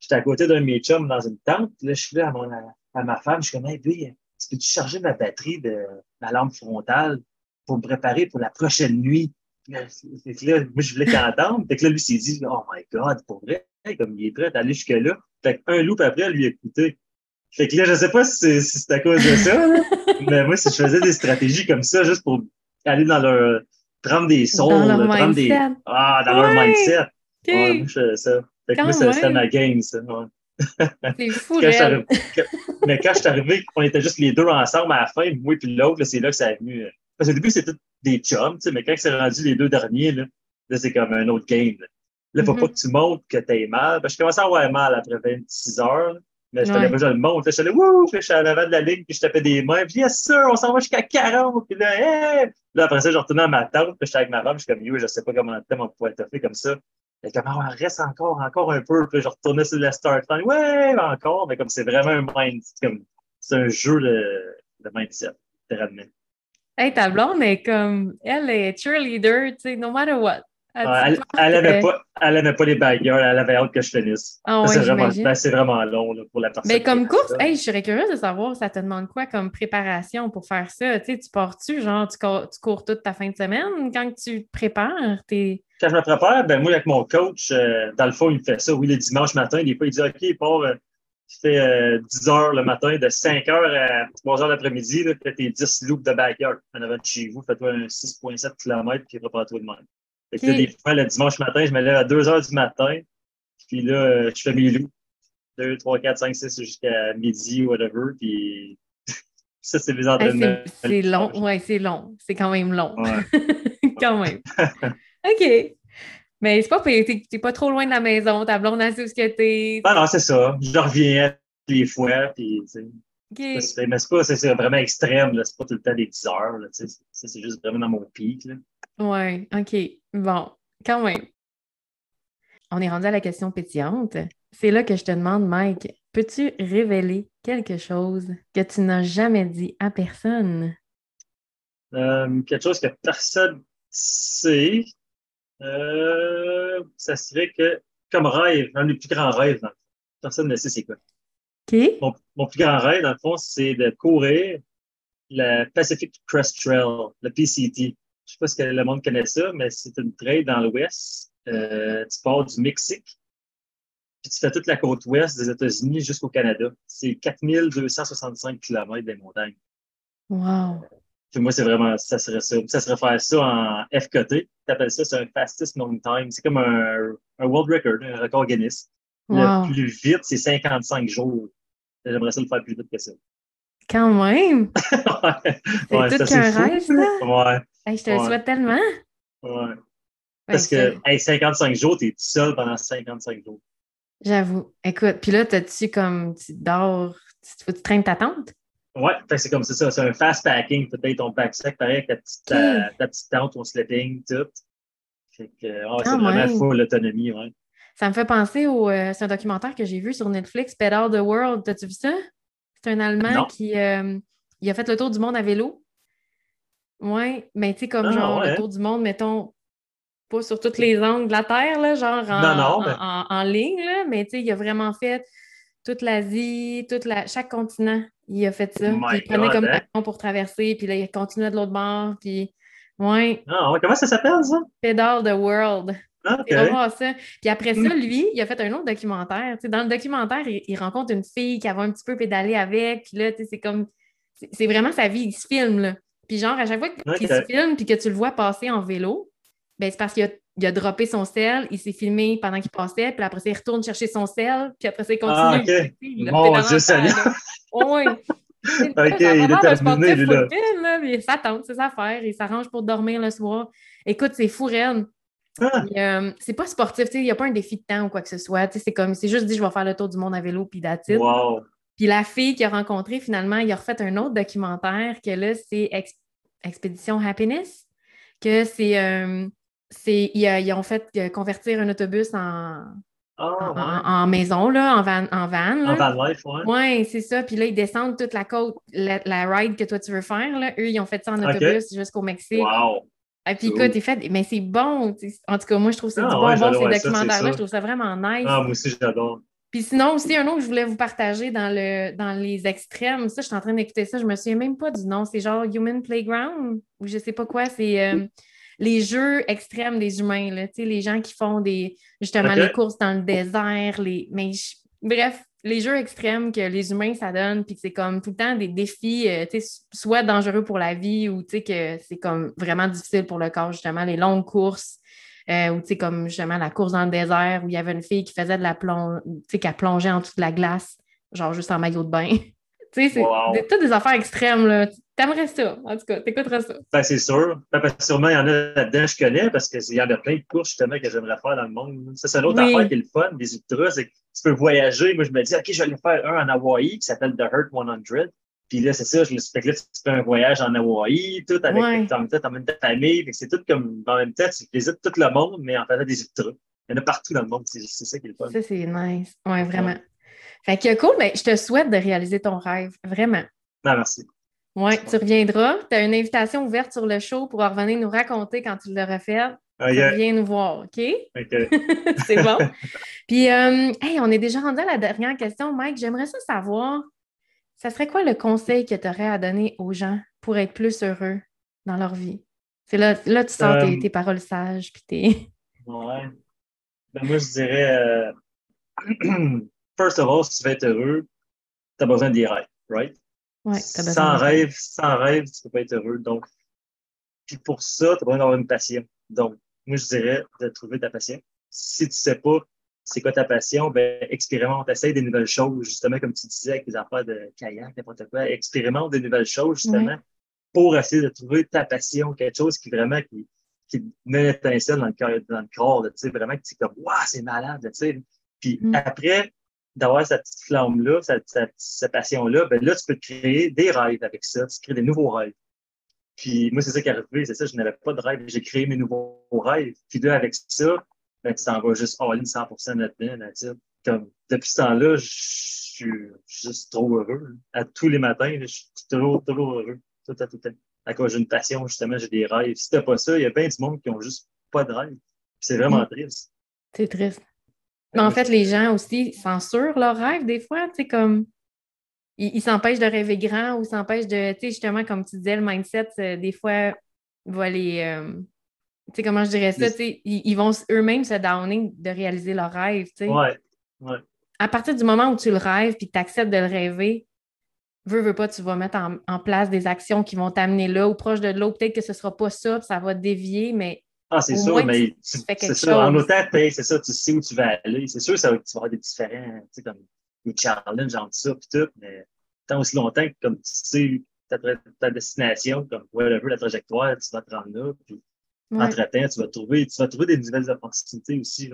J'étais à côté d'un de mes chums dans une tente. Puis là, je suis là à, mon, à, ma femme. Je suis comme, hey, tu peux-tu charger ma batterie de ma lampe frontale pour me préparer pour la prochaine nuit? Là, moi, je voulais t'entendre. Fait que là, lui s'est dit, oh my God, pour vrai, comme il est prêt à aller jusque-là. Fait qu'un loop après, lui écouter. Fait que là, je sais pas si c'est à cause de ça, mais moi, si je faisais des stratégies comme ça, juste pour aller dans leur, prendre des sons, prendre des, ah, dans leur mindset. Ouais, moi, je ça. Fait que moi, c'était ma game, ça. C'est fou, quand Mais quand je suis arrivé, on était juste les deux ensemble à la fin, moi et l'autre, c'est là que ça est venu. Euh, parce qu'au début, c'était des chums, tu sais, mais quand c'est rendu les deux derniers, là, là c'est comme un autre game. Là, il ne faut pas que tu montres que tu es mal. Ben, je commençais à avoir mal après 26 heures. Mais je fallait pas que je le monte. Je suis allé, wouh, je suis en avant de la ligne, puis je tapais des mains. Puis, yes, sir, on s'en va jusqu'à 40. Puis là, hey! Là, après ça, je retournais à ma tente, puis j'étais avec ma femme, je suis comme, yo, je sais pas comment le on pourrait fait comme ça. Et comme, oh, reste encore, encore un peu. Puis je retournais sur le start line. Ouais, encore. Mais comme c'est vraiment un mind, comme, c'est un jeu de, de mindset, littéralement. Hey, ta blonde est comme, elle est cheerleader, tu sais, no matter what. Elle, elle, avait pas, pas les bagueurs, elle avait hâte que je finisse. Ah, ouais, c'est vraiment, ben, vraiment, long là, pour la personne. Mais comme course, hey, je serais curieuse de savoir, ça te demande quoi comme préparation pour faire ça? Tu sais, tu pars-tu, genre, tu cours, tu cours, toute ta fin de semaine? Quand tu te prépares? Es... Quand je me prépare, ben moi, avec mon coach, euh, dans le fond, il me fait ça, oui, le dimanche matin. Des fois, il dit OK, il part, euh, tu fais euh, 10 heures le matin, de 5 heures à 3 heures l'après-midi, tu fais tes 10 loops de backyard en avant de chez vous, fais-toi un 6,7 km, puis prépare-toi de même. Fait que des fois, le dimanche matin, je me lève à 2 heures du matin, puis là, je fais mes loups. 2, 3, 4, 5, 6 jusqu'à midi, whatever, puis ça, c'est les entraînements. c'est long, ouais, c'est long. C'est quand même long. Ouais. quand même. OK. Mais c'est pas t'es pas trop loin de la maison, ta blonde assez où ce que t'es. Non, non, c'est ça. Je reviens les fois, puis okay. Mais c'est pas, c'est vraiment extrême, c'est pas tout le temps des 10 heures, c'est juste vraiment dans mon pic. Là. Ouais, OK. Bon, quand même. On est rendu à la question pétillante. C'est là que je te demande, Mike, peux-tu révéler quelque chose que tu n'as jamais dit à personne? Euh, quelque chose que personne sait. Euh, ça serait que, comme rêve, un des plus grands rêves, personne ne sait c'est quoi. OK. Mon, mon, plus grand rêve, dans le fond, c'est de courir le Pacific Crest Trail, le PCT. Je sais pas si le monde connaît ça, mais c'est une trail dans l'ouest. Euh, tu pars du Mexique, puis tu fais toute la côte ouest des États-Unis jusqu'au Canada. C'est 4265 km des montagnes. Wow! Puis moi, c'est vraiment, ça serait ça. Ça serait faire ça en FKT. Tu appelles ça, c'est un fastest known time. C'est comme un, un, world record, un record Guinness. Wow. Le plus vite, c'est 55 jours. J'aimerais ça le faire plus vite que ça. Quand même! ouais, c'est tout qu'un rêve, là? Ouais. Hey, je te le souhaite tellement. Ouais. Parce que hey, 55 jours, tu es tout seul pendant 55 jours. J'avoue. Écoute, puis là, t'as-tu comme tu dors, tu, tu traînes ta tente? Ouais, c'est comme ça. C'est un fast packing, peut-être ton pack-sac, pareil, avec ta petite, ta, ta petite tente, ton sleeping, tout. Fait que oh, c'est vraiment full autonomie, ouais. Ça me fait penser au. Euh, c'est un documentaire que j'ai vu sur Netflix, Pedal the World. T'as-tu vu ça? C'est un Allemand non. qui euh, il a fait le tour du monde à vélo. Oui, mais tu sais, comme Ah, genre ouais. le tour du monde, mettons, pas sur toutes les angles de la Terre, là, genre en, Non, non, mais- en, en- en ligne, là, mais tu sais, il a vraiment fait toute l'Asie, toute la, chaque continent, il a fait ça. Oh il prenait God, comme hein? avion pour traverser, puis là, il continuait de l'autre bord, puis ouais, Ah, ouais, comment ça s'appelle, ça? Pedal the World. Ah, OK. C'est vraiment ça. Puis après ça, Mm. lui, il a fait un autre documentaire. Tu sais, dans le documentaire, il, il rencontre une fille qui avait un petit peu pédalé avec. Puis là, tu sais, c'est comme. C'est vraiment sa vie. Il se filme, là. Puis genre, à chaque fois qu'il Ok. se filme puis que tu le vois passer en vélo, ben c'est parce qu'il a, il a droppé son sel, il s'est filmé pendant qu'il passait, puis après ça, il retourne chercher son sel, puis après ça, il continue. Ah, il Mon Dieu, Seigneur. là. Ouais. Ok, il est déterminé, lui, là. ça tente, c'est sa affaire. Il s'arrange pour dormir le soir. Écoute, c'est fou, raide. Ah, euh, c'est pas sportif, tu sais, il n'y a pas un défi de temps ou quoi que ce soit. C'est comme, c'est juste dit, je vais faire le tour du monde à vélo, puis it. wow. Puis la fille qu'il a rencontrée, finalement, il a refait un autre documentaire que là, c'est Expédition Happiness, que c'est. euh, c'est ils, ils ont fait euh, convertir un autobus en, Ah, en, ouais. en- en maison, là, en van. En van, En van life, ouais. Oui, c'est ça. Puis là, ils descendent toute la côte, la, la ride que toi tu veux faire. Là. Eux, ils ont fait ça en autobus jusqu'au Mexique. Wow. Et puis Cool. écoute, fait, mais c'est bon. En tout cas, moi, je trouve ça Ah du ouais, bonbon, j'adore, ces ouais, ça, c'est documentaires-là. Je trouve ça vraiment nice. Ah, moi aussi, j'adore. Puis sinon, aussi, un autre que je voulais vous partager dans, le, dans les extrêmes. Ça, je suis en train d'écouter ça. Je me souviens même pas du nom. C'est genre Human Playground ou je sais pas quoi. C'est euh, les jeux extrêmes des humains. Là. Les gens qui font des justement Ok. les courses dans le désert. Les... Mais je- bref, les jeux extrêmes que les humains, ça donne. Puis c'est comme tout le temps des défis, euh, soit dangereux pour la vie ou que c'est comme vraiment difficile pour le corps, justement, les longues courses. Euh, ou tu sais, comme justement la course dans le désert où il y avait une fille qui faisait de la plonge, tu sais, qui plongeait en dessous de la glace, genre juste en maillot de bain. tu sais, c'est Wow. des- toutes des affaires extrêmes, là. T'aimerais ça, en tout cas, t'écouteras ça. Ben, c'est sûr. Ben, parce que sûrement, il y en a là-dedans, je connais, parce qu'il y en a plein de courses, justement, que j'aimerais faire dans le monde. Ça, c'est une autre Oui. affaire qui est le fun, des ultras, c'est que tu peux voyager. Moi, je me dis, OK, je vais aller faire un en Hawaï qui s'appelle The Hurt 100. Puis là, c'est ça, je me suis fait que là, tu fais un voyage en Hawaï, tout avec, Ouais. en même temps, t'emmènes ta famille. C'est tout comme, en même temps, tu visites tout le monde, mais en faisant des ultras. Il y en a partout dans le monde. C'est c'est ça qui est le fun. Ça, c'est nice. Ouais, vraiment. Fait que cool, mais je te souhaite de réaliser ton rêve, vraiment. Non, merci. Ouais, tu reviendras. Tu as une invitation ouverte sur le show pour revenir nous raconter quand tu l'auras fait. Ah, Tu. Viens nous voir, OK? OK. c'est bon. Puis, euh, hey, on est déjà rendu à la dernière question, Mike. J'aimerais ça savoir, ça serait quoi le conseil que tu aurais à donner aux gens pour être plus heureux dans leur vie? C'est là, là, tu sors tes, Euh, tes paroles sages, puis tes... Ouais. Ben, moi, je dirais, euh, first of all, si tu veux être heureux, tu as besoin des rêves, right? Ouais, besoin sans rêve, sans rêve, tu peux pas être heureux. Donc, puis pour ça, tu as besoin d'avoir une passion. Donc, moi, je dirais de trouver ta passion. Si tu sais pas c'est quoi ta passion, ben, expérimente, essaye des nouvelles choses, justement, comme tu disais, avec les affaires de kayak, n'importe quoi. Expérimente des nouvelles choses, justement, pour essayer de trouver ta passion, quelque chose qui vraiment, qui, qui met l'étincelle dans le cœur, dans le corps, tu sais, vraiment que tu comme, waouh, c'est malade, tu sais. Puis Mm. après, d'avoir cette petite flamme-là, cette, cette, cette passion-là, ben là, tu peux te créer des rêves avec ça, tu crées des nouveaux rêves. Puis moi, c'est ça qui est arrivé, c'est ça, je n'avais pas de rêve, j'ai créé mes nouveaux rêves. Puis là, avec ça, ben, tu t'en vas juste all-in 100% là-dedans. Comme, depuis ce temps-là, je suis juste trop heureux. À tous les matins, je suis toujours, toujours heureux. Tout à tout temps. À cause j'ai une passion, justement, j'ai des rêves. Si t'as pas ça, il y a plein du monde qui ont juste pas de rêve. C'est vraiment Mm. triste. C'est triste. Mais en fait, les gens aussi censurent leurs rêves des fois, tu sais, comme ils s'empêchent de rêver grand ou s'empêchent de, tu sais, justement, comme tu disais, le mindset, euh, des fois, va les. euh, sais, comment je dirais ça, ils, ils vont eux-mêmes se downer de réaliser leurs rêves, tu sais. Ouais, ouais. À partir du moment où tu le rêves puis tu acceptes de le rêver, veux, veux pas, tu vas mettre en, en place des actions qui vont t'amener là ou proche de l'eau. Peut-être que ce sera pas ça, ça va dévier, mais Ah, c'est sûr, moins, mais tu- tu- c'est ça. En autant, c'est ça, tu sais où tu vas aller. C'est sûr, ça va, tu vas avoir des différents, tu sais, comme des challenges entre ça puis tout, mais tant aussi longtemps que comme tu sais ta, ta destination, comme whatever, la trajectoire, tu vas te rendre là, puis ouais. entre-temps, tu vas trouver, tu vas trouver des nouvelles opportunités aussi,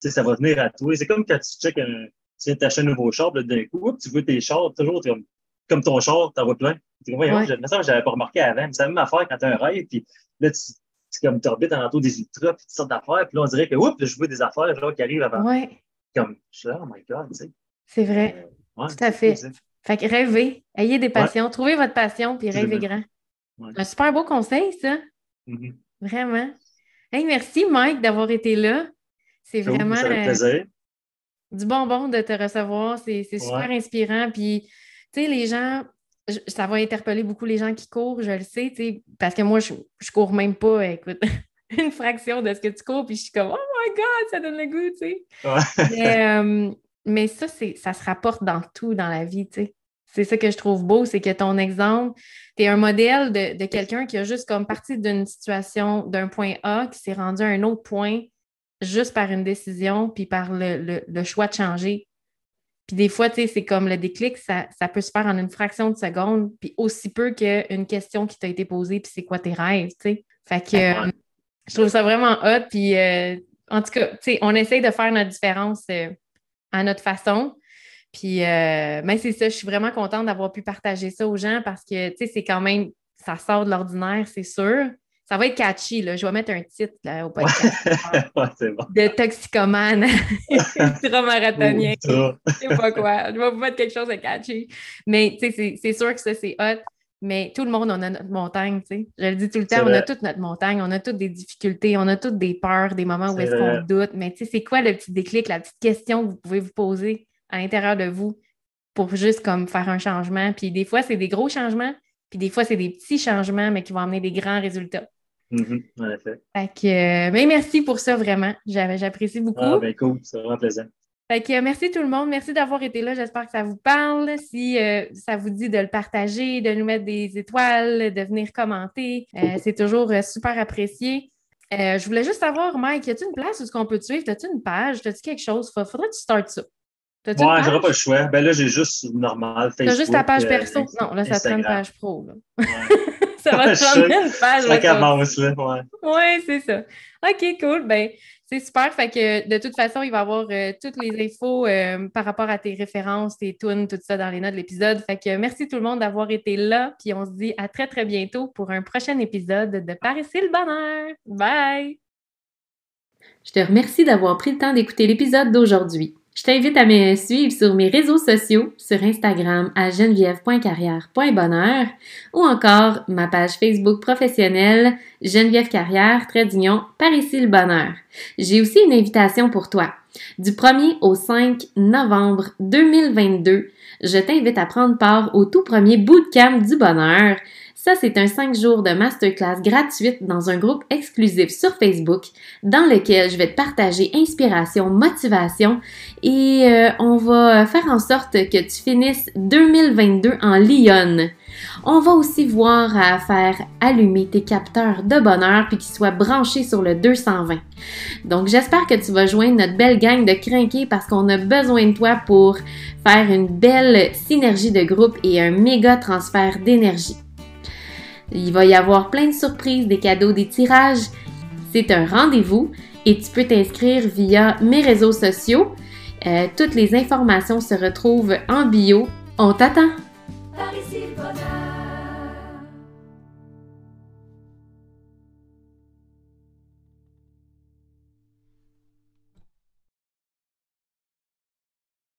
sais, ça va venir à toi. C'est comme quand tu check un, tu viens t'acheter un nouveau char, d'un coup, tu vois tes chars, toujours, comme, comme ton char, t'en vois plein. Tu Ouais. je- mais ça, j'avais pas remarqué avant. Mais C'est la même affaire quand t'as un rêve, puis là, tu, tu comme, t'orbites en entour des ultras, puis toutes sortes d'affaires, puis là, on dirait que, oups, je vois des affaires, genre, qui arrivent avant. Ouais, Comme, je suis là, oh my God, tu sais. c'est vrai. Euh, ouais, Tout à fait. cool. Fait que rêvez, ayez des passions, trouvez votre passion puis rêvez grand. Ouais. Un super beau conseil, ça. Mhm. Vraiment. Hey, merci, Mike, d'avoir été là. C'est vraiment euh, du bonbon de te recevoir. C'est super Ouais. inspirant. Puis, tu sais, les gens, je- ça va interpeller beaucoup les gens qui courent, je le sais, tu sais, parce que moi, je, je cours même pas, écoute, une fraction de ce que tu cours, puis je suis comme, oh my God, ça donne le goût, tu sais. Ouais. Mais, euh, mais ça, ça se rapporte dans tout dans la vie, tu sais. C'est ça que je trouve beau, c'est que ton exemple, tu es un modèle de, de quelqu'un qui a juste comme parti d'une situation, d'un point A, qui s'est rendu à un autre point juste par une décision, puis par le, le- le choix de changer. Puis des fois, tu sais, c'est comme le déclic, ça, ça peut se faire en une fraction de seconde, puis aussi peu qu'une question qui t'a été posée, puis c'est quoi tes rêves, tu sais. Fait que euh, je trouve ça vraiment hot, puis euh, en tout cas, tu sais, on essaye de faire notre différence euh, à notre façon. Puis, euh, mais c'est ça, je suis vraiment contente d'avoir pu partager ça aux gens parce que, tu sais, c'est quand même, ça sort de l'ordinaire, c'est sûr. Ça va être catchy, là. Je vais mettre un titre là, au podcast. ouais, c'est bon. De toxicomane, ultramarathonien, Ultra. je sais pas quoi. Je vais vous mettre quelque chose de catchy. Mais, tu sais, c'est- sûr que ça, c'est hot. Mais tout le monde, on a notre montagne, tu sais. Je le dis tout le temps, on a toute notre montagne, on a toutes des difficultés, on a toutes des peurs, des moments où est-ce qu'on doute. Mais, tu sais, c'est quoi le petit déclic, la petite question que vous pouvez vous poser? À l'intérieur de vous pour juste comme faire un changement. Puis des fois, c'est des gros changements, puis des fois, c'est des petits changements, mais qui vont amener des grands résultats. Mhm, En effet. Fait que, mais merci pour ça, vraiment. J'apprécie beaucoup. Ah, ben cool, c'est vraiment plaisant. Fait que, euh, merci tout le monde. Merci d'avoir été là. J'espère que ça vous parle. Si euh, ça vous dit de le partager, de nous mettre des étoiles, de venir commenter, euh, c'est toujours euh, super apprécié. Je voulais juste savoir, Mike, y a-t-il une place où est-ce qu'on peut te suivre? As-tu une page? As-tu quelque chose? Fa- Faudrait que tu startes ça. T'as-tu Ouais, j'aurais pas le choix. Ben là, j'ai juste normal Facebook. T'as juste ta page euh, perso. Non, là, ça te prend une page pro. là. Ouais. ça va te prendre une page. Ça ouais, commence, là. Ouais. Oui, c'est ça. OK, cool. Ben, c'est super. Fait que de toute façon, il va y avoir euh, toutes les infos euh, par rapport à tes références, tes tunes, tout ça dans les notes de l'épisode. Fait que merci tout le monde d'avoir été là. Puis on se dit à très, très bientôt pour un prochain épisode de Par ici le bonheur. Bye! Je te remercie d'avoir pris le temps d'écouter l'épisode d'aujourd'hui. Je t'invite à me suivre sur mes réseaux sociaux, sur Instagram à geneviève.carrière.bonheur ou encore ma page Facebook professionnelle Geneviève Carrière, trait d'union, par ici le bonheur. J'ai aussi une invitation pour toi. Du 1er au 5 novembre 2022, je t'invite à prendre part au tout premier bootcamp du bonheur. Ça, c'est un 5 jours de masterclass gratuite dans un groupe exclusif sur Facebook dans lequel je vais te partager inspiration, motivation et euh, on va faire en sorte que tu finisses 2022 en Lyon. On va aussi voir à faire allumer tes capteurs de bonheur puis qu'ils soient branchés sur le 220. Donc j'espère que tu vas joindre notre belle gang de crinqués parce qu'on a besoin de toi pour faire une belle synergie de groupe et un méga transfert d'énergie. Il va y avoir plein de surprises, des cadeaux, des tirages. C'est un rendez-vous et tu peux t'inscrire via mes réseaux sociaux. Euh, toutes les informations se retrouvent en bio. On t'attend!